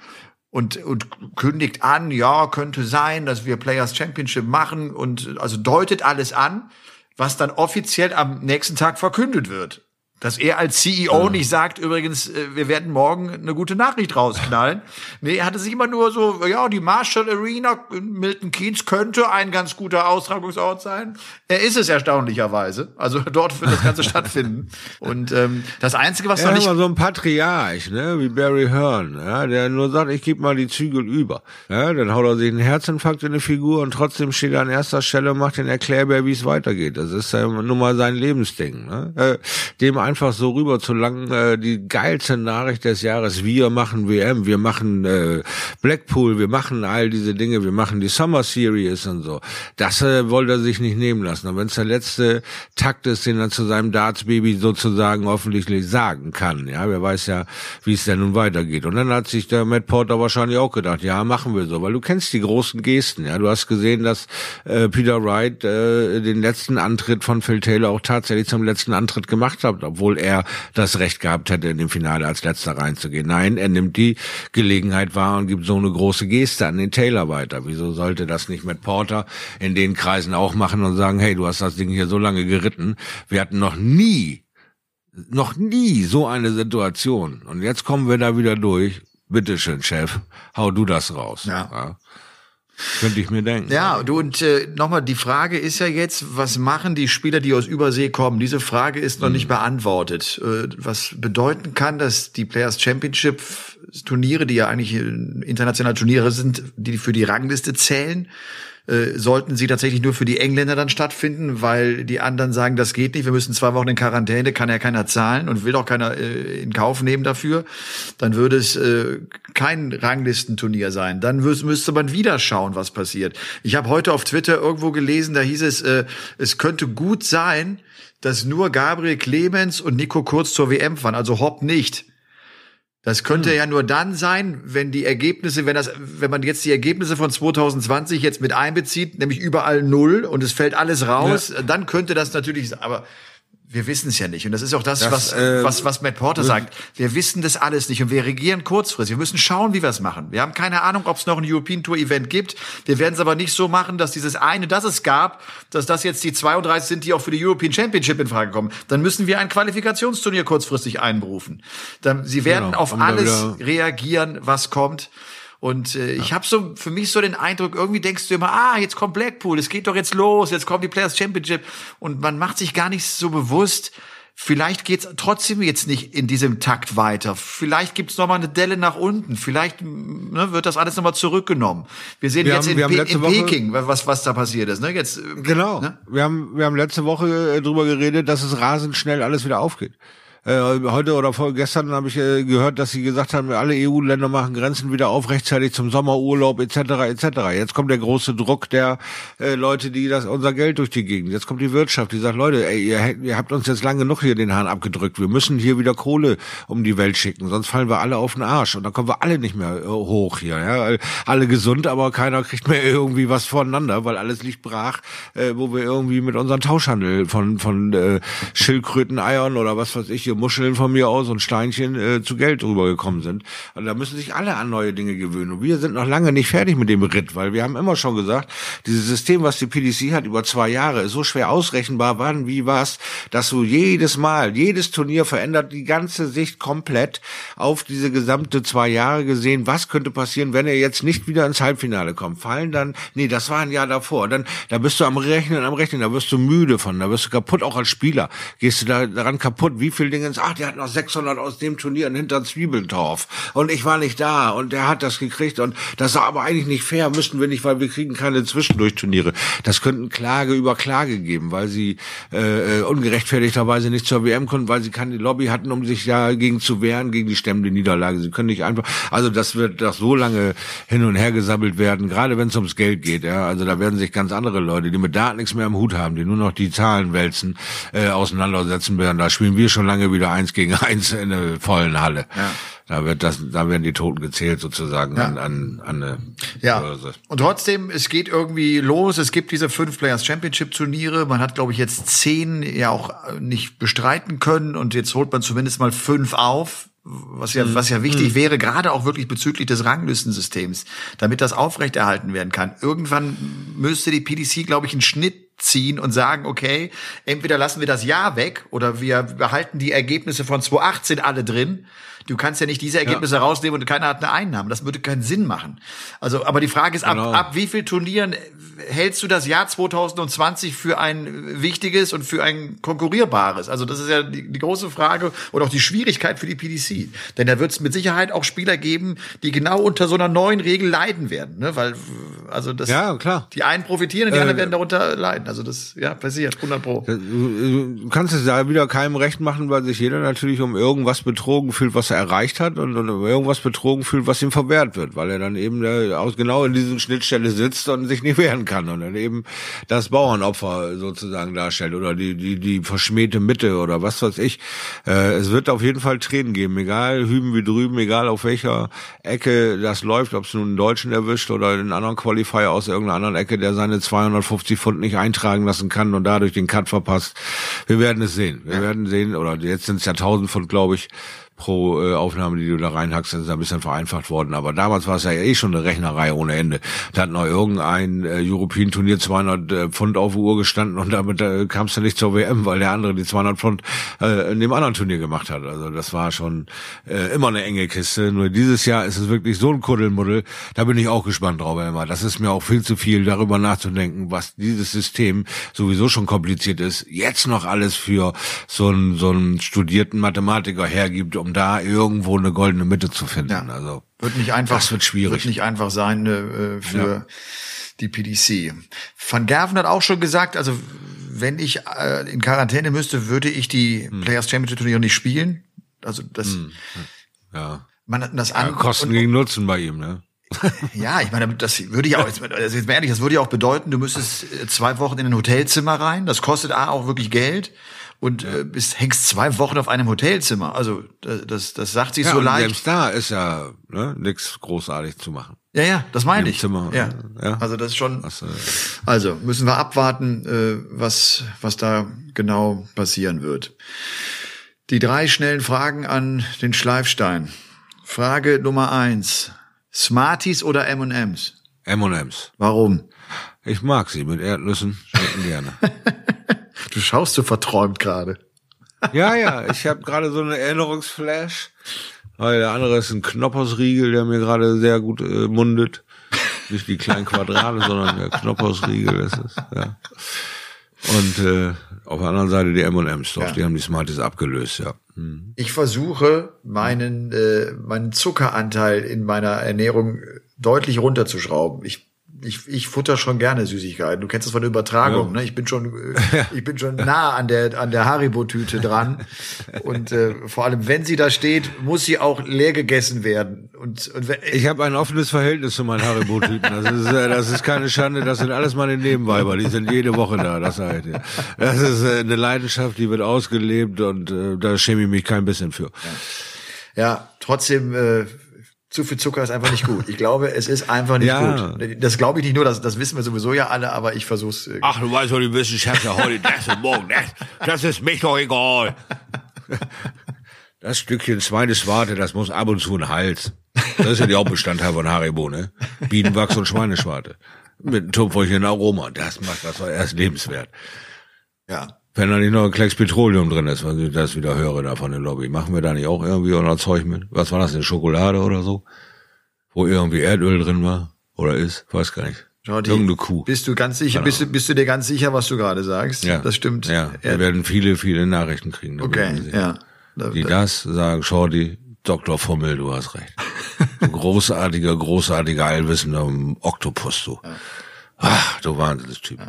Und, und kündigt an, ja, könnte sein, dass wir Players Championship machen und also deutet alles an, was dann offiziell am nächsten Tag verkündet wird. Dass er als CEO ja. nicht sagt, übrigens, äh, wir werden morgen eine gute Nachricht rausknallen. nee, er hatte sich immer nur so, ja, die Marshall Arena in Milton Keynes könnte ein ganz guter Austragungsort sein. Er ist es erstaunlicherweise. Also dort wird das Ganze stattfinden. Und ähm, das Einzige, was er noch nicht... Immer so ein Patriarch, ne, wie Barry Hearn, ja, der nur sagt, ich gebe mal die Zügel über. Ja, dann haut er sich einen Herzinfarkt in eine Figur und trotzdem steht er an erster Stelle und macht den Erklärbär, wie es weitergeht. Das ist ja nun mal sein Lebensding. Ne? Äh, dem einfach so rüber zu lang, äh, die geilste Nachricht des Jahres, wir machen WM, wir machen äh, Blackpool, wir machen all diese Dinge, wir machen die Summer Series und so. Das äh, wollte er sich nicht nehmen lassen. Und wenn es der letzte Takt ist, den er zu seinem Darts-Baby sozusagen offensichtlich sagen kann, ja, wer weiß ja, wie es denn nun weitergeht. Und dann hat sich der Matt Porter wahrscheinlich auch gedacht, ja, machen wir so, weil du kennst die großen Gesten, ja, du hast gesehen, dass äh, Peter Wright äh, den letzten Antritt von Phil Taylor auch tatsächlich zum letzten Antritt gemacht hat, obwohl obwohl er das Recht gehabt hätte, in dem Finale als letzter reinzugehen. Nein, er nimmt die Gelegenheit wahr und gibt so eine große Geste an den Taylor weiter. Wieso sollte das nicht mit Porter in den Kreisen auch machen und sagen, hey, du hast das Ding hier so lange geritten. Wir hatten noch nie, noch nie so eine Situation. Und jetzt kommen wir da wieder durch. Bitteschön, Chef, hau du das raus. Ja. ja. Könnte ich mir denken. Ja, du und äh, nochmal, die Frage ist ja jetzt, was machen die Spieler, die aus Übersee kommen? Diese Frage ist noch mhm. nicht beantwortet. Äh, was bedeuten kann, dass die Players Championship Turniere, die ja eigentlich internationale Turniere sind, die für die Rangliste zählen, äh, sollten sie tatsächlich nur für die Engländer dann stattfinden, weil die anderen sagen, das geht nicht, wir müssen zwei Wochen in Quarantäne, kann ja keiner zahlen und will auch keiner äh, in Kauf nehmen dafür, dann würde es äh, kein Ranglistenturnier sein. Dann müsste man wieder schauen, was passiert. Ich habe heute auf Twitter irgendwo gelesen, da hieß es, äh, es könnte gut sein, dass nur Gabriel Clemens und Nico Kurz zur WM fahren, also Hopp nicht. Das könnte hm. ja nur dann sein, wenn die Ergebnisse, wenn das, wenn man jetzt die Ergebnisse von 2020 jetzt mit einbezieht, nämlich überall null und es fällt alles raus, ja. dann könnte das natürlich, aber wir wissen es ja nicht. Und das ist auch das, das was, äh, was, was Matt Porter sagt. Wir wissen das alles nicht und wir regieren kurzfristig. Wir müssen schauen, wie wir es machen. Wir haben keine Ahnung, ob es noch ein European Tour Event gibt. Wir werden es aber nicht so machen, dass dieses eine, das es gab, dass das jetzt die 32 sind, die auch für die European Championship in Frage kommen. Dann müssen wir ein Qualifikationsturnier kurzfristig einberufen. Dann, sie werden genau, auf alles reagieren, was kommt. Und äh, ja. ich habe so für mich so den Eindruck, irgendwie denkst du immer, ah, jetzt kommt Blackpool, es geht doch jetzt los, jetzt kommt die Players Championship und man macht sich gar nicht so bewusst, Vielleicht geht's trotzdem jetzt nicht in diesem Takt weiter. Vielleicht gibt's noch mal eine Delle nach unten. Vielleicht ne, wird das alles noch mal zurückgenommen. Wir sehen wir jetzt haben, in, Pe in Peking, was, was da passiert ist. Ne? Jetzt, genau. Ne? Wir, haben, wir haben letzte Woche äh, drüber geredet, dass es rasend schnell alles wieder aufgeht. Äh, heute oder vor, gestern habe ich äh, gehört, dass sie gesagt haben, alle EU-Länder machen Grenzen wieder auf rechtzeitig zum Sommerurlaub etc. etc. Jetzt kommt der große Druck der äh, Leute, die das unser Geld durch die Gegend. Jetzt kommt die Wirtschaft, die sagt, Leute, ey, ihr, ihr habt uns jetzt lang genug hier den Hahn abgedrückt. Wir müssen hier wieder Kohle um die Welt schicken, sonst fallen wir alle auf den Arsch und dann kommen wir alle nicht mehr äh, hoch hier. Ja? Alle gesund, aber keiner kriegt mehr irgendwie was voneinander, weil alles liegt brach, äh, wo wir irgendwie mit unserem Tauschhandel von von äh, Schildkröten, Eiern oder was weiß ich Muscheln von mir aus und Steinchen äh, zu Geld rübergekommen sind. Und da müssen sich alle an neue Dinge gewöhnen. Und wir sind noch lange nicht fertig mit dem Ritt, weil wir haben immer schon gesagt, dieses System, was die PDC hat über zwei Jahre, ist so schwer ausrechenbar, wann, wie, was, dass du jedes Mal, jedes Turnier verändert die ganze Sicht komplett auf diese gesamte zwei Jahre gesehen, was könnte passieren, wenn er jetzt nicht wieder ins Halbfinale kommt. Fallen dann, nee, das war ein Jahr davor. Dann, da bist du am Rechnen, am Rechnen, da wirst du müde von, da wirst du kaputt, auch als Spieler. Gehst du da daran kaputt, wie viel Dinge Dingens, ach, der hat noch 600 aus dem Turnier hinter Zwiebeltorf und ich war nicht da und der hat das gekriegt und das war aber eigentlich nicht fair, müssten wir nicht, weil wir kriegen keine Zwischendurchturniere. Das könnten Klage über Klage geben, weil sie äh, äh ungerechtfertigterweise nicht zur WM konnten, weil sie keine Lobby hatten, um sich ja gegen zu wehren, gegen die stemmende Niederlage. Sie können nicht einfach, also das wird doch so lange hin und her gesammelt werden, gerade wenn es ums Geld geht. Ja, also da werden sich ganz andere Leute, die mit Daten nichts mehr im Hut haben, die nur noch die Zahlen wälzen, äh, auseinandersetzen werden. Da spielen wir schon lange wieder eins gegen eins in der vollen Halle. Ja. Da wird das, da werden die Toten gezählt sozusagen ja. an, an, an eine ja. Börse. Und trotzdem, es geht irgendwie los. Es gibt diese fünf Players Championship Turniere. Man hat, glaube ich, jetzt zehn ja auch nicht bestreiten können und jetzt holt man zumindest mal fünf auf was ja, was ja wichtig mhm. wäre, gerade auch wirklich bezüglich des Ranglistensystems, damit das aufrechterhalten werden kann. Irgendwann müsste die PDC, glaube ich, einen Schnitt ziehen und sagen, okay, entweder lassen wir das Jahr weg oder wir behalten die Ergebnisse von 2018 alle drin. Du kannst ja nicht diese Ergebnisse ja. rausnehmen und keiner hat eine Einnahme. Das würde keinen Sinn machen. Also, aber die Frage ist, genau. ab, ab wie viel Turnieren hältst du das Jahr 2020 für ein wichtiges und für ein konkurrierbares? Also das ist ja die, die große Frage und auch die Schwierigkeit für die PDC. Denn da wird es mit Sicherheit auch Spieler geben, die genau unter so einer neuen Regel leiden werden. Ne? Weil, also das, ja, klar. die einen profitieren und die äh, anderen werden darunter leiden. Also das, ja, passiert, 100 Pro. Du kannst es da wieder keinem recht machen, weil sich jeder natürlich um irgendwas betrogen fühlt, was er erreicht hat und, und irgendwas betrogen fühlt, was ihm verwehrt wird, weil er dann eben äh, aus genau in diesen Schnittstelle sitzt und sich nicht wehren kann und dann eben das Bauernopfer sozusagen darstellt oder die die die verschmähte Mitte oder was weiß ich. Äh, es wird auf jeden Fall Tränen geben, egal hüben wie drüben, egal auf welcher Ecke das läuft, ob es nun einen Deutschen erwischt oder einen anderen Qualifier aus irgendeiner anderen Ecke, der seine 250 Pfund nicht eintragen lassen kann und dadurch den Cut verpasst. Wir werden es sehen. Wir ja. werden sehen, oder jetzt sind es ja 1000 Pfund, glaube ich pro äh, Aufnahme, die du da reinhackst, ist ein bisschen vereinfacht worden. Aber damals war es ja eh schon eine Rechnerei ohne Ende. Da hat noch irgendein äh, European Turnier 200 äh, Pfund auf Uhr gestanden und damit äh, kamst du nicht zur WM, weil der andere die 200 Pfund äh, in dem anderen Turnier gemacht hat. Also das war schon äh, immer eine enge Kiste. Nur dieses Jahr ist es wirklich so ein Kuddelmuddel. Da bin ich auch gespannt drauf, immer. Das ist mir auch viel zu viel, darüber nachzudenken, was dieses System sowieso schon kompliziert ist, jetzt noch alles für so einen, so einen studierten Mathematiker hergibt, um da irgendwo eine goldene Mitte zu finden. Ja. Also Wird nicht einfach, Das wird schwierig. Wird nicht einfach sein äh, für Ja. die PDC. Van Gerven hat auch schon gesagt, also wenn ich äh, in Quarantäne müsste, würde ich die Hm. Players Championship Turniere nicht spielen. Also das, ja, man das ja an Kosten und, gegen Nutzen bei ihm, ne? ja, ich meine, das würde ja auch, jetzt, also jetzt mal ehrlich, das würde ja auch bedeuten, du müsstest äh, zwei Wochen in ein Hotelzimmer rein. Das kostet A auch wirklich Geld. Und äh, bist, hängst zwei Wochen auf einem Hotelzimmer. Also das, das, sagt sich Ja, so und leicht. selbst da ist ja ne, nichts großartig zu machen. Ja, ja, das meine ich. Zimmer, ja. ja. Also das ist schon. Äh, Also müssen wir abwarten, äh, was was da genau passieren wird. Die drei schnellen Fragen an den Schleifstein. Frage Nummer eins: Smarties oder M&M's? M&M's. Warum? Ich mag sie mit Erdnüssen, schmecken gerne. Du schaust so verträumt gerade. Ja, ja, ich habe gerade so eine Erinnerungsflash, weil der andere ist ein Knoppersriegel, der mir gerade sehr gut äh, mundet. Nicht die kleinen Quadrate, sondern der Knoppersriegel ist es. Ja. Und äh, auf der anderen Seite die M&M's, doch, Ja. die haben die Smarties abgelöst, ja. Hm. Ich versuche meinen äh, meinen Zuckeranteil in meiner Ernährung deutlich runterzuschrauben. Ich ich, ich futter schon gerne Süßigkeiten. Du kennst das von der Übertragung, Ja. ne? Ich bin schon, äh, ich bin schon nah an der an der Haribo-Tüte dran. Und äh, vor allem, wenn sie da steht, muss sie auch leer gegessen werden. Und, und Ich habe ein offenes Verhältnis zu meinen Haribo-Typen. Das ist, äh, das ist keine Schande, das sind alles meine Nebenweiber, die sind jede Woche da, das halt. ja. Das ist äh, eine Leidenschaft, die wird ausgelebt und äh, da schäme ich mich kein bisschen für. ja, trotzdem. Äh, zu viel Zucker ist einfach nicht gut. Ich glaube, es ist einfach nicht Ja. gut. Das glaube ich nicht nur, das, das wissen wir sowieso ja alle, aber ich versuch's. Äh, Ach, du weißt doch, die Wissenschaftler heute das und morgen das. Das ist mich doch egal. Das Stückchen Schweineschwarte, das muss ab und zu in den Hals. Das ist ja die Hauptbestandteil von Haribo, ne? Bienenwachs und Schweineschwarte. Mit einem Tupferchen Aroma. Das macht das doch erst lebenswert. ja. Wenn da nicht noch ein Klecks Petroleum drin ist, weil ich das wieder höre da von der Lobby. Machen wir da nicht auch irgendwie unser Zeug mit? Was war das, eine Schokolade oder so? Wo irgendwie Erdöl drin war? Oder ist? Weiß gar nicht. Jordi, Irgendeine Kuh. Bist du ganz sicher, bist du, bist du dir ganz sicher, was du gerade sagst? Ja. Das stimmt. Ja, wir Ja. werden viele, viele Nachrichten kriegen. Okay, ja. Die da- das sagen, Shorty, Dr. Fummel, du hast recht. Du großartiger, großartiger, allwissender Oktopus, du. Ach, du Wahnsinnstyp.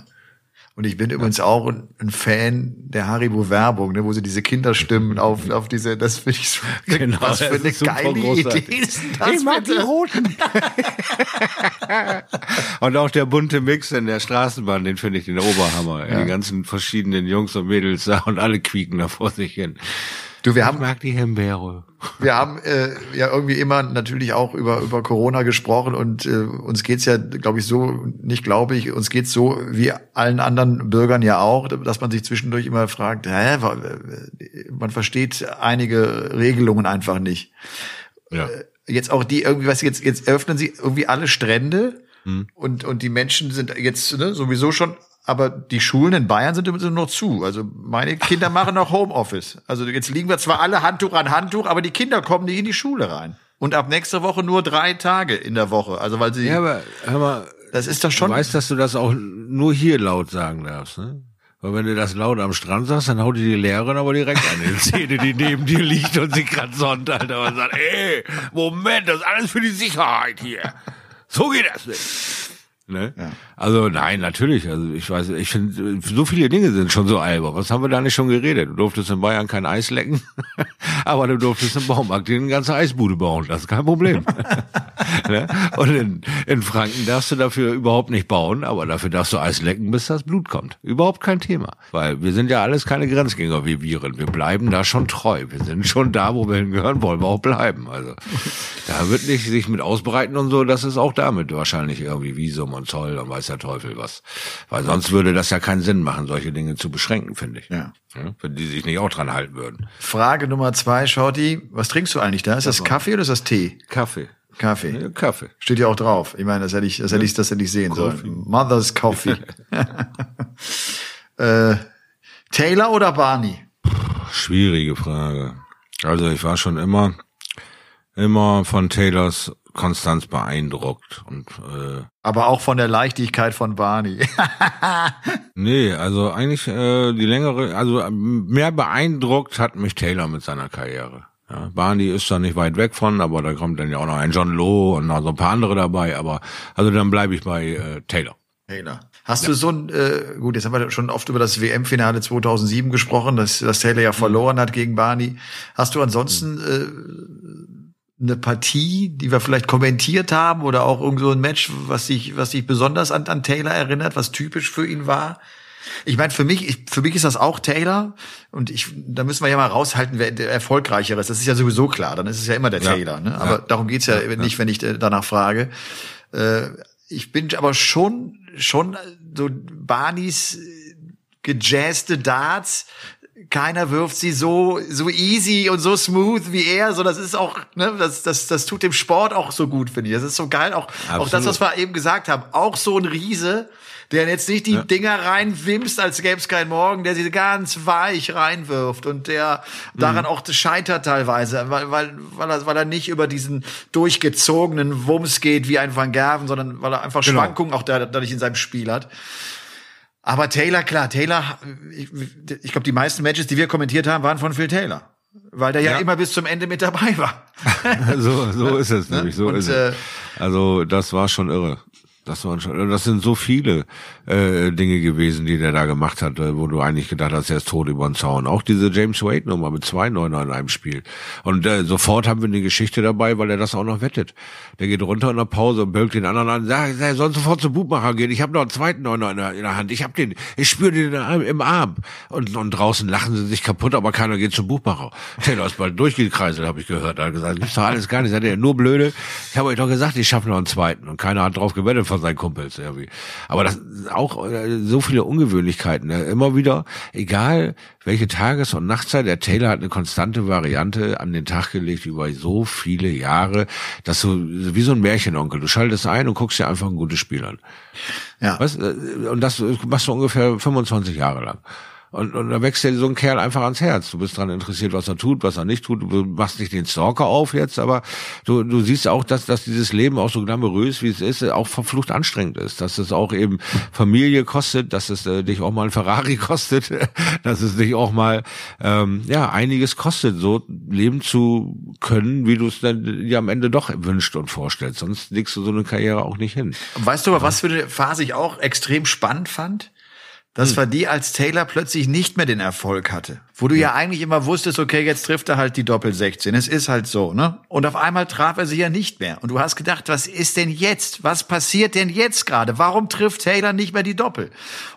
Und ich bin übrigens auch ein, Fan der Haribo-Werbung, ne, wo sie diese Kinderstimmen auf, auf diese, das finde ich so, Genau, was für das eine geile großartig. Idee ist das Ich mag die? Roten. und auch der bunte Mix in der Straßenbahn, den finde ich den Oberhammer. Die ganzen verschiedenen Jungs und Mädels da und alle quieken da vor sich hin. Du, wir Ich haben, mag die Himbeere. wir haben äh, ja irgendwie immer natürlich auch über über Corona gesprochen und äh, uns geht's ja, glaube ich, so, nicht glaube ich, uns geht's so wie allen anderen Bürgern ja auch, dass man sich zwischendurch immer fragt, hä, man versteht einige Regelungen einfach nicht. Ja. jetzt auch die irgendwie, was jetzt, jetzt öffnen sie irgendwie alle Strände Hm. und, und die Menschen sind jetzt ne, sowieso schon, aber die Schulen in Bayern sind immer noch zu. Also meine Kinder machen noch Homeoffice. Also jetzt liegen wir zwar alle Handtuch an Handtuch, aber die Kinder kommen nicht in die Schule rein. Und ab nächster Woche nur drei Tage in der Woche. Also weil sie, Ja, aber hör mal, das ist doch du schon. weißt, dass du das auch nur hier laut sagen darfst, ne? Weil wenn du das laut am Strand sagst, dann haut dir die Lehrerin aber direkt an die Zähne, die neben dir liegt und sie gerade sonnt, Alter, und sagt, ey, Moment, das ist alles für die Sicherheit hier. So geht das nicht. Ne? Ja. Also nein, natürlich. Also ich weiß, ich finde, so viele Dinge sind schon so albern. Was haben wir da nicht schon geredet? Du durftest in Bayern kein Eis lecken, aber du durftest im Baumarkt dir eine ganze Eisbude bauen. Das ist kein Problem. ne? Und in, in Franken darfst du dafür überhaupt nicht bauen, aber dafür darfst du Eis lecken, bis das Blut kommt. Überhaupt kein Thema. Weil wir sind ja alles keine Grenzgänger wie Viren. Wir bleiben da schon treu. Wir sind schon da, wo wir hingehören, wollen wir auch bleiben. Also da wird nicht sich mit ausbreiten und so, das ist auch damit wahrscheinlich irgendwie Visum und Zoll und weiß der Teufel was. Weil sonst würde das ja keinen Sinn machen, solche Dinge zu beschränken, finde ich. Ja. Ja, Wenn die sich nicht auch dran halten würden. Frage Nummer zwei, Shorty, was trinkst du eigentlich da? Ist das Kaffee oder ist das Tee? Kaffee. Kaffee. Ja, Kaffee. Steht ja auch drauf. Ich meine, das hätte ich, das hätte ich, das hätte ich sehen sollen. Mother's Coffee. äh, Taylor oder Barney? Schwierige Frage. Also ich war schon immer, immer von Taylors Konstanz beeindruckt und äh, Aber auch von der Leichtigkeit von Barney. nee, also eigentlich äh, die längere, also ähm, mehr beeindruckt hat mich Taylor mit seiner Karriere. Ja, Barney ist da nicht weit weg von, aber da kommt dann ja auch noch ein John Lowe und noch so ein paar andere dabei. Aber also dann bleibe ich bei äh, Taylor. Taylor. Hast ja. du so ein, äh, gut, jetzt haben wir schon oft über das WM-Finale 2007 gesprochen, dass, dass Taylor ja verloren hat gegen Barney. Hast du ansonsten äh, eine Partie, die wir vielleicht kommentiert haben oder auch irgend so ein Match, was dich, was dich besonders an, an Taylor erinnert, was typisch für ihn war? Ich meine, für mich, ich, für mich ist das auch Taylor und ich, da müssen wir ja mal raushalten, wer der erfolgreichere ist. Das ist ja sowieso klar. Dann ist es ja immer der ja. Taylor. Ne? Aber ja. darum geht's ja, ja nicht, wenn ich äh, danach frage. Äh, ich bin aber schon, schon so Barneys gejazzte Darts. Keiner wirft sie so, so easy und so smooth wie er. So, das ist auch, ne, das, das, das tut dem Sport auch so gut, finde ich. Das ist so geil. Auch, auch das, was wir eben gesagt haben. Auch so ein Riese, der jetzt nicht die ja. Dinger reinwimst, als gäbe es keinen Morgen, der sie ganz weich reinwirft und der mhm. daran auch scheitert teilweise, weil, weil, weil, er, weil er nicht über diesen durchgezogenen Wumms geht wie ein Van Gerven, sondern weil er einfach genau. Schwankungen auch dadurch in seinem Spiel hat. Aber Taylor, klar, Taylor, ich, ich glaube, die meisten Matches, die wir kommentiert haben, waren von Phil Taylor. Weil der ja, ja immer bis zum Ende mit dabei war. so, so ist es nämlich, so Und, ist es. Äh, also das war schon irre. Das waren schon, das sind so viele äh, Dinge gewesen, die der da gemacht hat, äh, wo du eigentlich gedacht hast, er ist tot über den Zaun. Auch diese James Wade Nummer mit zwei Neuner in einem Spiel. Und äh, sofort haben wir eine Geschichte dabei, weil er das auch noch wettet. Der geht runter in der Pause und bölkt den anderen an, sagt, er soll sofort zum Buchmacher gehen. Ich habe noch einen zweiten Neuner in der, Hand. Ich habe den, ich spüre den im Arm. Und, und draußen lachen sie sich kaputt, aber keiner geht zum Buchmacher. Taylor ist bald durchgekreiselt, habe ich gehört. Er hat gesagt, gibt's doch alles gar nicht. Seid ihr nur blöde? Ich habe euch doch gesagt, ich schaffe noch einen zweiten. Und keiner hat drauf gewettet von seinen Kumpels irgendwie. Aber das auch äh, so viele Ungewöhnlichkeiten. Ne? Immer wieder, egal welche Tages- und Nachtzeit, der Taylor hat eine konstante Variante an den Tag gelegt über so viele Jahre, dass du wie so ein Märchenonkel, du schaltest ein und guckst dir einfach ein gutes Spiel an. Ja. Weißt, äh, und das machst du ungefähr 25 Jahre lang. Und, und da wächst dir so ein Kerl einfach ans Herz. Du bist dran interessiert, was er tut, was er nicht tut. Du machst nicht den Stalker auf jetzt, aber du, du siehst auch, dass, dass dieses Leben auch so glamourös, wie es ist, auch verflucht anstrengend ist. Dass es auch eben Familie kostet, dass es äh, dich auch mal ein Ferrari kostet, dass es dich auch mal ähm, ja einiges kostet, so leben zu können, wie du es dann dir am Ende doch wünscht und vorstellst. Sonst legst du so eine Karriere auch nicht hin. Weißt du aber, was für eine Phase ich auch extrem spannend fand? Das hm. war die, als Taylor plötzlich nicht mehr den Erfolg hatte. Wo du ja. ja eigentlich immer wusstest, okay, jetzt trifft er halt die Doppel 16. Es ist halt so, ne? Und auf einmal traf er sie ja nicht mehr. Und du hast gedacht, was ist denn jetzt? Was passiert denn jetzt gerade? Warum trifft Taylor nicht mehr die Doppel?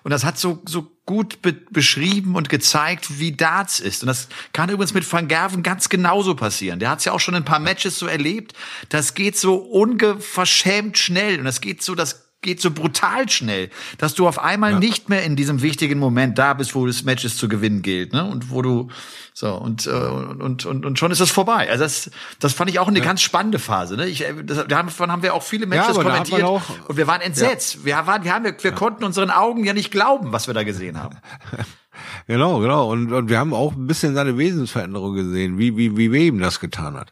Und das hat so, so gut be beschrieben und gezeigt, wie Darts ist. Und das kann übrigens mit Van Gerven ganz genauso passieren. Der hat es ja auch schon in ein paar Matches so erlebt. Das geht so ungeverschämt schnell. Und das geht so, das geht so brutal schnell, dass du auf einmal ja. nicht mehr in diesem wichtigen Moment da bist, wo das Matches zu gewinnen gilt, ne? Und wo du so und äh, und und und schon ist es vorbei. Also das das fand ich auch eine ja. ganz spannende Phase, ne? Ich äh, das, davon haben wir auch viele Matches ja, kommentiert auch, und wir waren entsetzt. Wir waren wir haben wir, wir konnten unseren Augen ja nicht glauben, was wir da gesehen haben. Genau, genau. Und, und wir haben auch ein bisschen seine Wesensveränderung gesehen, wie, wie, wie Wem das getan hat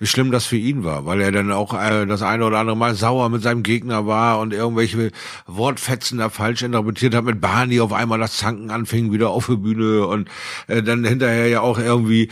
wie schlimm das für ihn war, weil er dann auch äh, das eine oder andere Mal sauer mit seinem Gegner war und irgendwelche Wortfetzen da falsch interpretiert hat mit Barney auf einmal das Zanken anfing wieder auf der Bühne und äh, dann hinterher ja auch irgendwie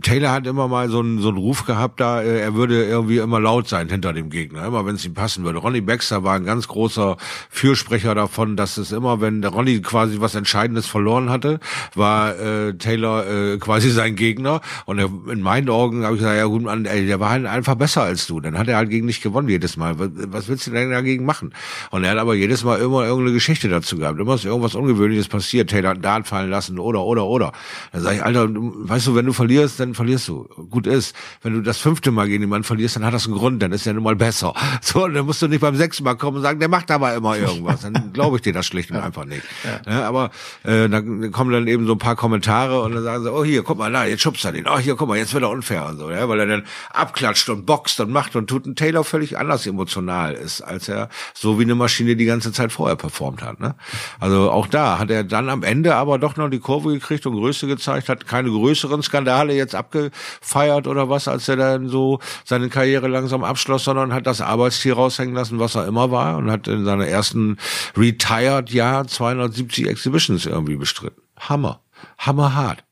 Taylor hat immer mal so einen so einen Ruf gehabt da äh, er würde irgendwie immer laut sein hinter dem Gegner immer wenn es ihm passen würde. Ronnie Baxter war ein ganz großer Fürsprecher davon dass es immer wenn der Ronnie quasi was entscheidendes verloren hatte war äh, Taylor äh, quasi sein Gegner und er, in meinen Augen habe ich gesagt ja gut an ey, der war halt einfach besser als du. Dann hat er halt gegen dich gewonnen jedes Mal. Was willst du denn dagegen machen? Und er hat aber jedes Mal immer irgendeine Geschichte dazu gehabt. Immer ist irgendwas Ungewöhnliches passiert. Taylor hat einen fallen lassen oder, oder, oder. Dann sage ich, Alter, weißt du, wenn du verlierst, dann verlierst du. Gut ist. Wenn du das fünfte Mal gegen jemanden verlierst, dann hat das einen Grund. Dann ist er nun mal besser. So, dann musst du nicht beim sechsten Mal kommen und sagen, der macht aber immer irgendwas. Dann glaube ich dir das schlicht und einfach nicht. Ja. Ja, aber äh, dann kommen dann eben so ein paar Kommentare und dann sagen sie, oh hier, guck mal, da, jetzt schubst er den. Oh hier, guck mal, jetzt wird er unfair und so, ja, weil er dann abklatscht und boxt und macht und tut ein Taylor völlig anders emotional ist, als er so wie eine Maschine die ganze Zeit vorher performt hat. Ne? Also auch da hat er dann am Ende aber doch noch die Kurve gekriegt und Größe gezeigt, hat keine größeren Skandale jetzt abgefeiert oder was, als er dann so seine Karriere langsam abschloss, sondern hat das Arbeitstier raushängen lassen, was er immer war und hat in seiner ersten Retired Jahr 270 Exhibitions irgendwie bestritten. Hammer. Hammerhart.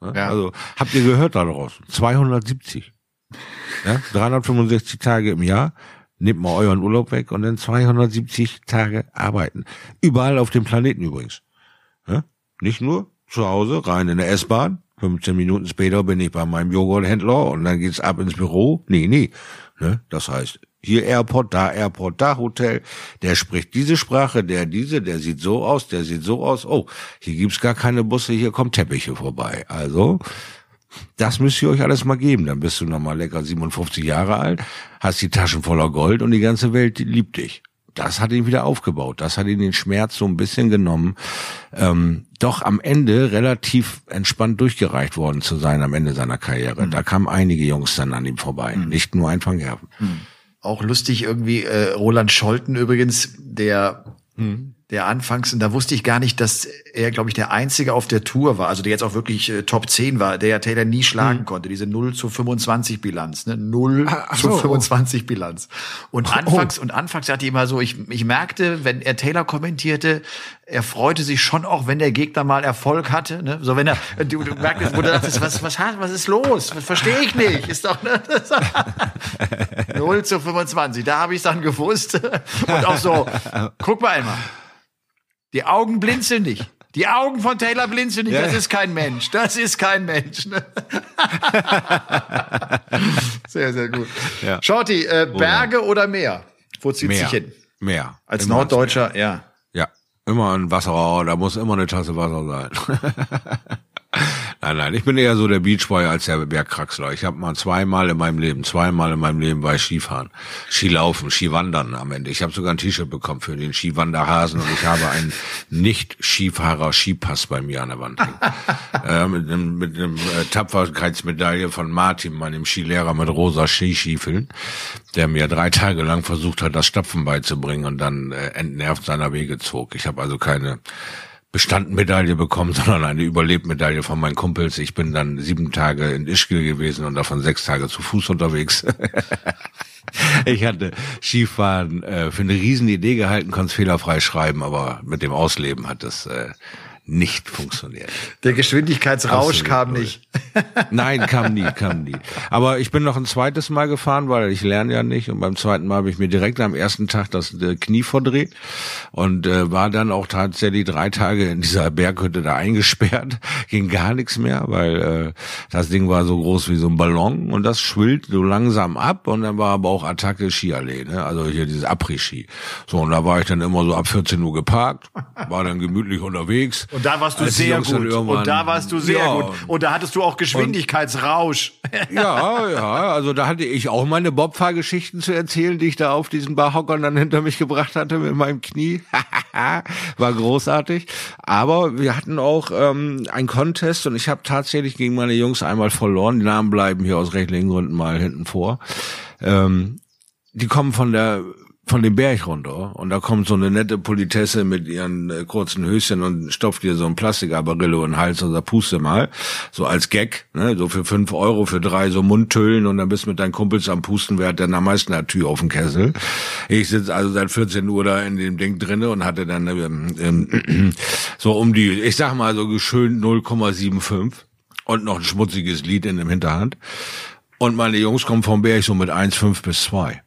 Ne? Ja. Also habt ihr gehört da draußen? 270. Ja? 365 Tage im Jahr. Nehmt mal euren Urlaub weg und dann 270 Tage arbeiten. Überall auf dem Planeten übrigens. Ja? Nicht nur zu Hause, rein in der S-Bahn. 15 Minuten später bin ich bei meinem Joghurthändler und dann geht's ab ins Büro. Nee, nee. Ne? Das heißt, hier Airport, da Airport, da Hotel. Der spricht diese Sprache, der diese, der sieht so aus, der sieht so aus. Oh, hier gibt's gar keine Busse, hier kommen Teppiche vorbei. Also, das müsst ihr euch alles mal geben. Dann bist du nochmal lecker 57 Jahre alt, hast die Taschen voller Gold und die ganze Welt liebt dich das hat ihn wieder aufgebaut. Das hat ihn den Schmerz so ein bisschen genommen. Ähm, doch am Ende relativ entspannt durchgereicht worden zu sein am Ende seiner Karriere. Mhm. Da kamen einige Jungs dann an ihm vorbei, mhm. nicht nur ein Van Gerven. Mhm. Auch lustig irgendwie, äh, Roland Scholten übrigens, der mhm der anfangs, und da wusste ich gar nicht, dass er, glaube ich, der Einzige auf der Tour war, also der jetzt auch wirklich äh, Top 10 war, der ja Taylor nie schlagen hm. konnte, diese 0 zu 25 Bilanz, ne? 0 Ach, zu so, 25 oh. Bilanz. Und oh. anfangs, oh. und anfangs sagte ich immer so, ich, ich merkte, wenn er Taylor kommentierte, er freute sich schon auch, wenn der Gegner mal Erfolg hatte, ne? So wenn er, du, du merktest, wo du dachtest, was, was, was ist los? Das verstehe ich nicht. Ist doch, ne? 0 zu 25, da habe ich dann gewusst. Und auch so, guck mal einmal. Die Augen blinzeln nicht. Die Augen von Taylor blinzeln nicht. Ja. Das ist kein Mensch. Das ist kein Mensch. Ne? sehr, sehr gut. Ja. Shorty, äh, Berge oder Meer? Wo zieht Meer. sich hin? Meer. Als immer Norddeutscher, ja. Ja, immer ein Wasser. Oh, da muss immer eine Tasse Wasser sein. Nein, nein, ich bin eher so der Beachboy als der Bergkraxler. Ich habe mal zweimal in meinem Leben, zweimal in meinem Leben bei Skifahren, Skilaufen, Skiwandern am Ende. Ich habe sogar ein T-Shirt bekommen für den Skiwanderhasen und ich habe einen Nicht-Skifahrer-Skipass bei mir an der Wand hängen. äh, mit einem, mit einem äh, Tapferkeitsmedaille von Martin, meinem Skilehrer mit rosa Skischiefeln, der mir drei Tage lang versucht hat, das Stapfen beizubringen und dann äh, entnervt seiner Wege zog. Ich habe also keine Bestandmedaille bekommen, sondern eine Überlebmedaille von meinen Kumpels. Ich bin dann sieben Tage in Ischgl gewesen und davon sechs Tage zu Fuß unterwegs. ich hatte Skifahren äh, für eine Riesenidee gehalten, konnte es fehlerfrei schreiben, aber mit dem Ausleben hat es äh, nicht funktioniert. Der Geschwindigkeitsrausch Absolut kam nicht. Nein, kam nie, kam nie. Aber ich bin noch ein zweites Mal gefahren, weil ich lerne ja nicht. Und beim zweiten Mal habe ich mir direkt am ersten Tag das äh, Knie verdreht und äh, war dann auch tatsächlich drei Tage in dieser Berghütte da eingesperrt. Ging gar nichts mehr, weil äh, das Ding war so groß wie so ein Ballon und das schwillt so langsam ab. Und dann war aber auch Attacke Skiallee, ne? also hier dieses Après-Ski. So, und da war ich dann immer so ab 14 Uhr geparkt, war dann gemütlich unterwegs. Und da warst du sehr gut. Und da warst du sehr ja. gut. Und da hattest du auch Geschwindigkeitsrausch. ja, ja, also da hatte ich auch meine Bobfahrgeschichten zu erzählen, die ich da auf diesen Barhockern dann hinter mich gebracht hatte mit meinem Knie. War großartig. Aber wir hatten auch ähm, einen Contest und ich habe tatsächlich gegen meine Jungs einmal verloren. Die Namen bleiben hier aus rechtlichen Gründen mal hinten vor. Ähm, die kommen von der von dem Berg runter und da kommt so eine nette Politesse mit ihren äh, kurzen Höschen und stopft dir so ein Plastikabarillo in den Hals oder puste mal, so als Gag, ne, so für fünf Euro für drei so Mundtüllen und dann bist mit deinen Kumpels am Pusten, wer hat denn am meisten eine Tür auf dem Kessel. Ich sitze also seit 14 Uhr da in dem Ding drinne und hatte dann ähm, ähm, so um die, ich sag mal so geschönt 0,75 und noch ein schmutziges Lied in dem Hinterhand. Und meine Jungs kommen vom Berg so mit 1,5 bis 2.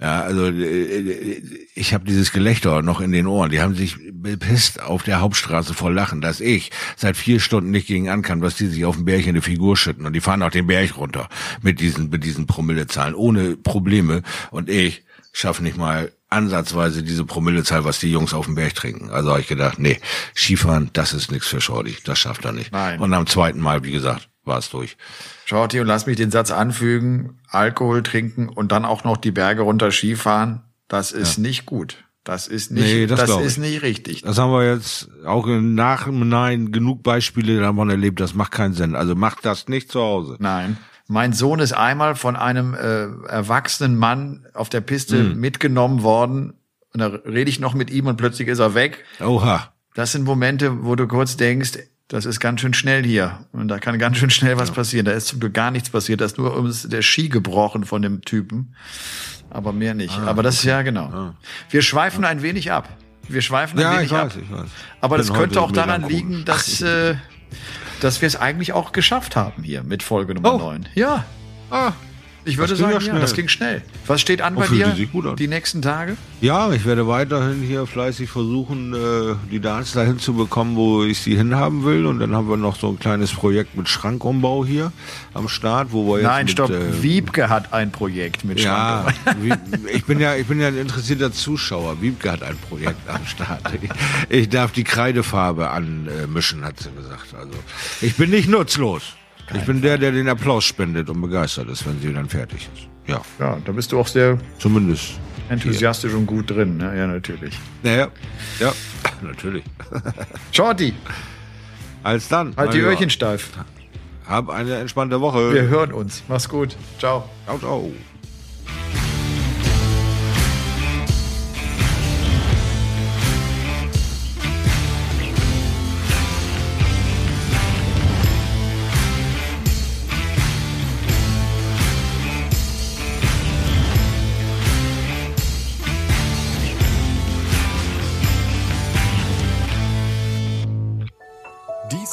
Ja, also äh, ich habe dieses Gelächter noch in den Ohren. Die haben sich bepisst auf der Hauptstraße vor Lachen, dass ich seit vier Stunden nicht gegen an kann, was die sich auf dem Berg in eine Figur schütten. Und die fahren auch den Berg runter mit diesen, mit diesen Promillezahlen ohne Probleme. Und ich schaffe nicht mal ansatzweise diese Promillezahl, was die Jungs auf dem Berg trinken. Also habe ich gedacht, nee, Skifahren, das ist nichts für Shorty. Das schafft er nicht. Nein. Und am zweiten Mal, wie gesagt, war es durch. Shorty, und lass mich den Satz anfügen, Alkohol trinken und dann auch noch die Berge runter Skifahren, das ist ja. nicht gut. Das ist nicht, nee, das, das ist nicht richtig. Das haben wir jetzt auch im Nachhinein genug Beispiele davon erlebt, das macht keinen Sinn. Also macht das nicht zu Hause. Nein. Mein Sohn ist einmal von einem äh, erwachsenen Mann auf der Piste mm. mitgenommen worden. Und da rede ich noch mit ihm und plötzlich ist er weg. Oha. Das sind Momente, wo du kurz denkst, das ist ganz schön schnell hier. Und da kann ganz schön schnell was ja. passieren. Da ist zum Glück gar nichts passiert. Da ist nur uns der Ski gebrochen von dem Typen. Aber mehr nicht. Ah, Aber das okay. ist ja genau. Ah. Wir schweifen ja. ein wenig ab. Wir schweifen ein ja, wenig ich ab. Weiß, ich weiß. Aber das könnte auch daran liegen, dass, äh, dass wir es eigentlich auch geschafft haben hier mit Folge Nummer Oh. 9. Ja. Ah, Ich würde sagen, ja das ging schnell. Was steht an Oh, bei dir an. die nächsten Tage? Ja, ich werde weiterhin hier fleißig versuchen, äh, die Darts dahin zu bekommen, wo ich sie hinhaben will. Und dann haben wir noch so ein kleines Projekt mit Schrankumbau hier am Start, wo wir jetzt Nein, mit, stopp. äh, Wiebke hat ein Projekt mit Ja, Schrank. wie, ich bin ja, ich bin ja ein interessierter Zuschauer. Wiebke hat ein Projekt am Start. Ich, ich darf die Kreidefarbe anmischen, hat sie gesagt. Also ich bin nicht nutzlos. Ich bin der, der den Applaus spendet und begeistert ist, wenn sie dann fertig ist. Ja, Ja, da bist du auch sehr zumindest. enthusiastisch und gut drin. Ne? Ja, natürlich. Naja, ja, natürlich. Shorty, Als dann. halt die. Öhrchen steif. Hab eine entspannte Woche. Wir hören uns. Mach's gut. Ciao. Ciao, ciao.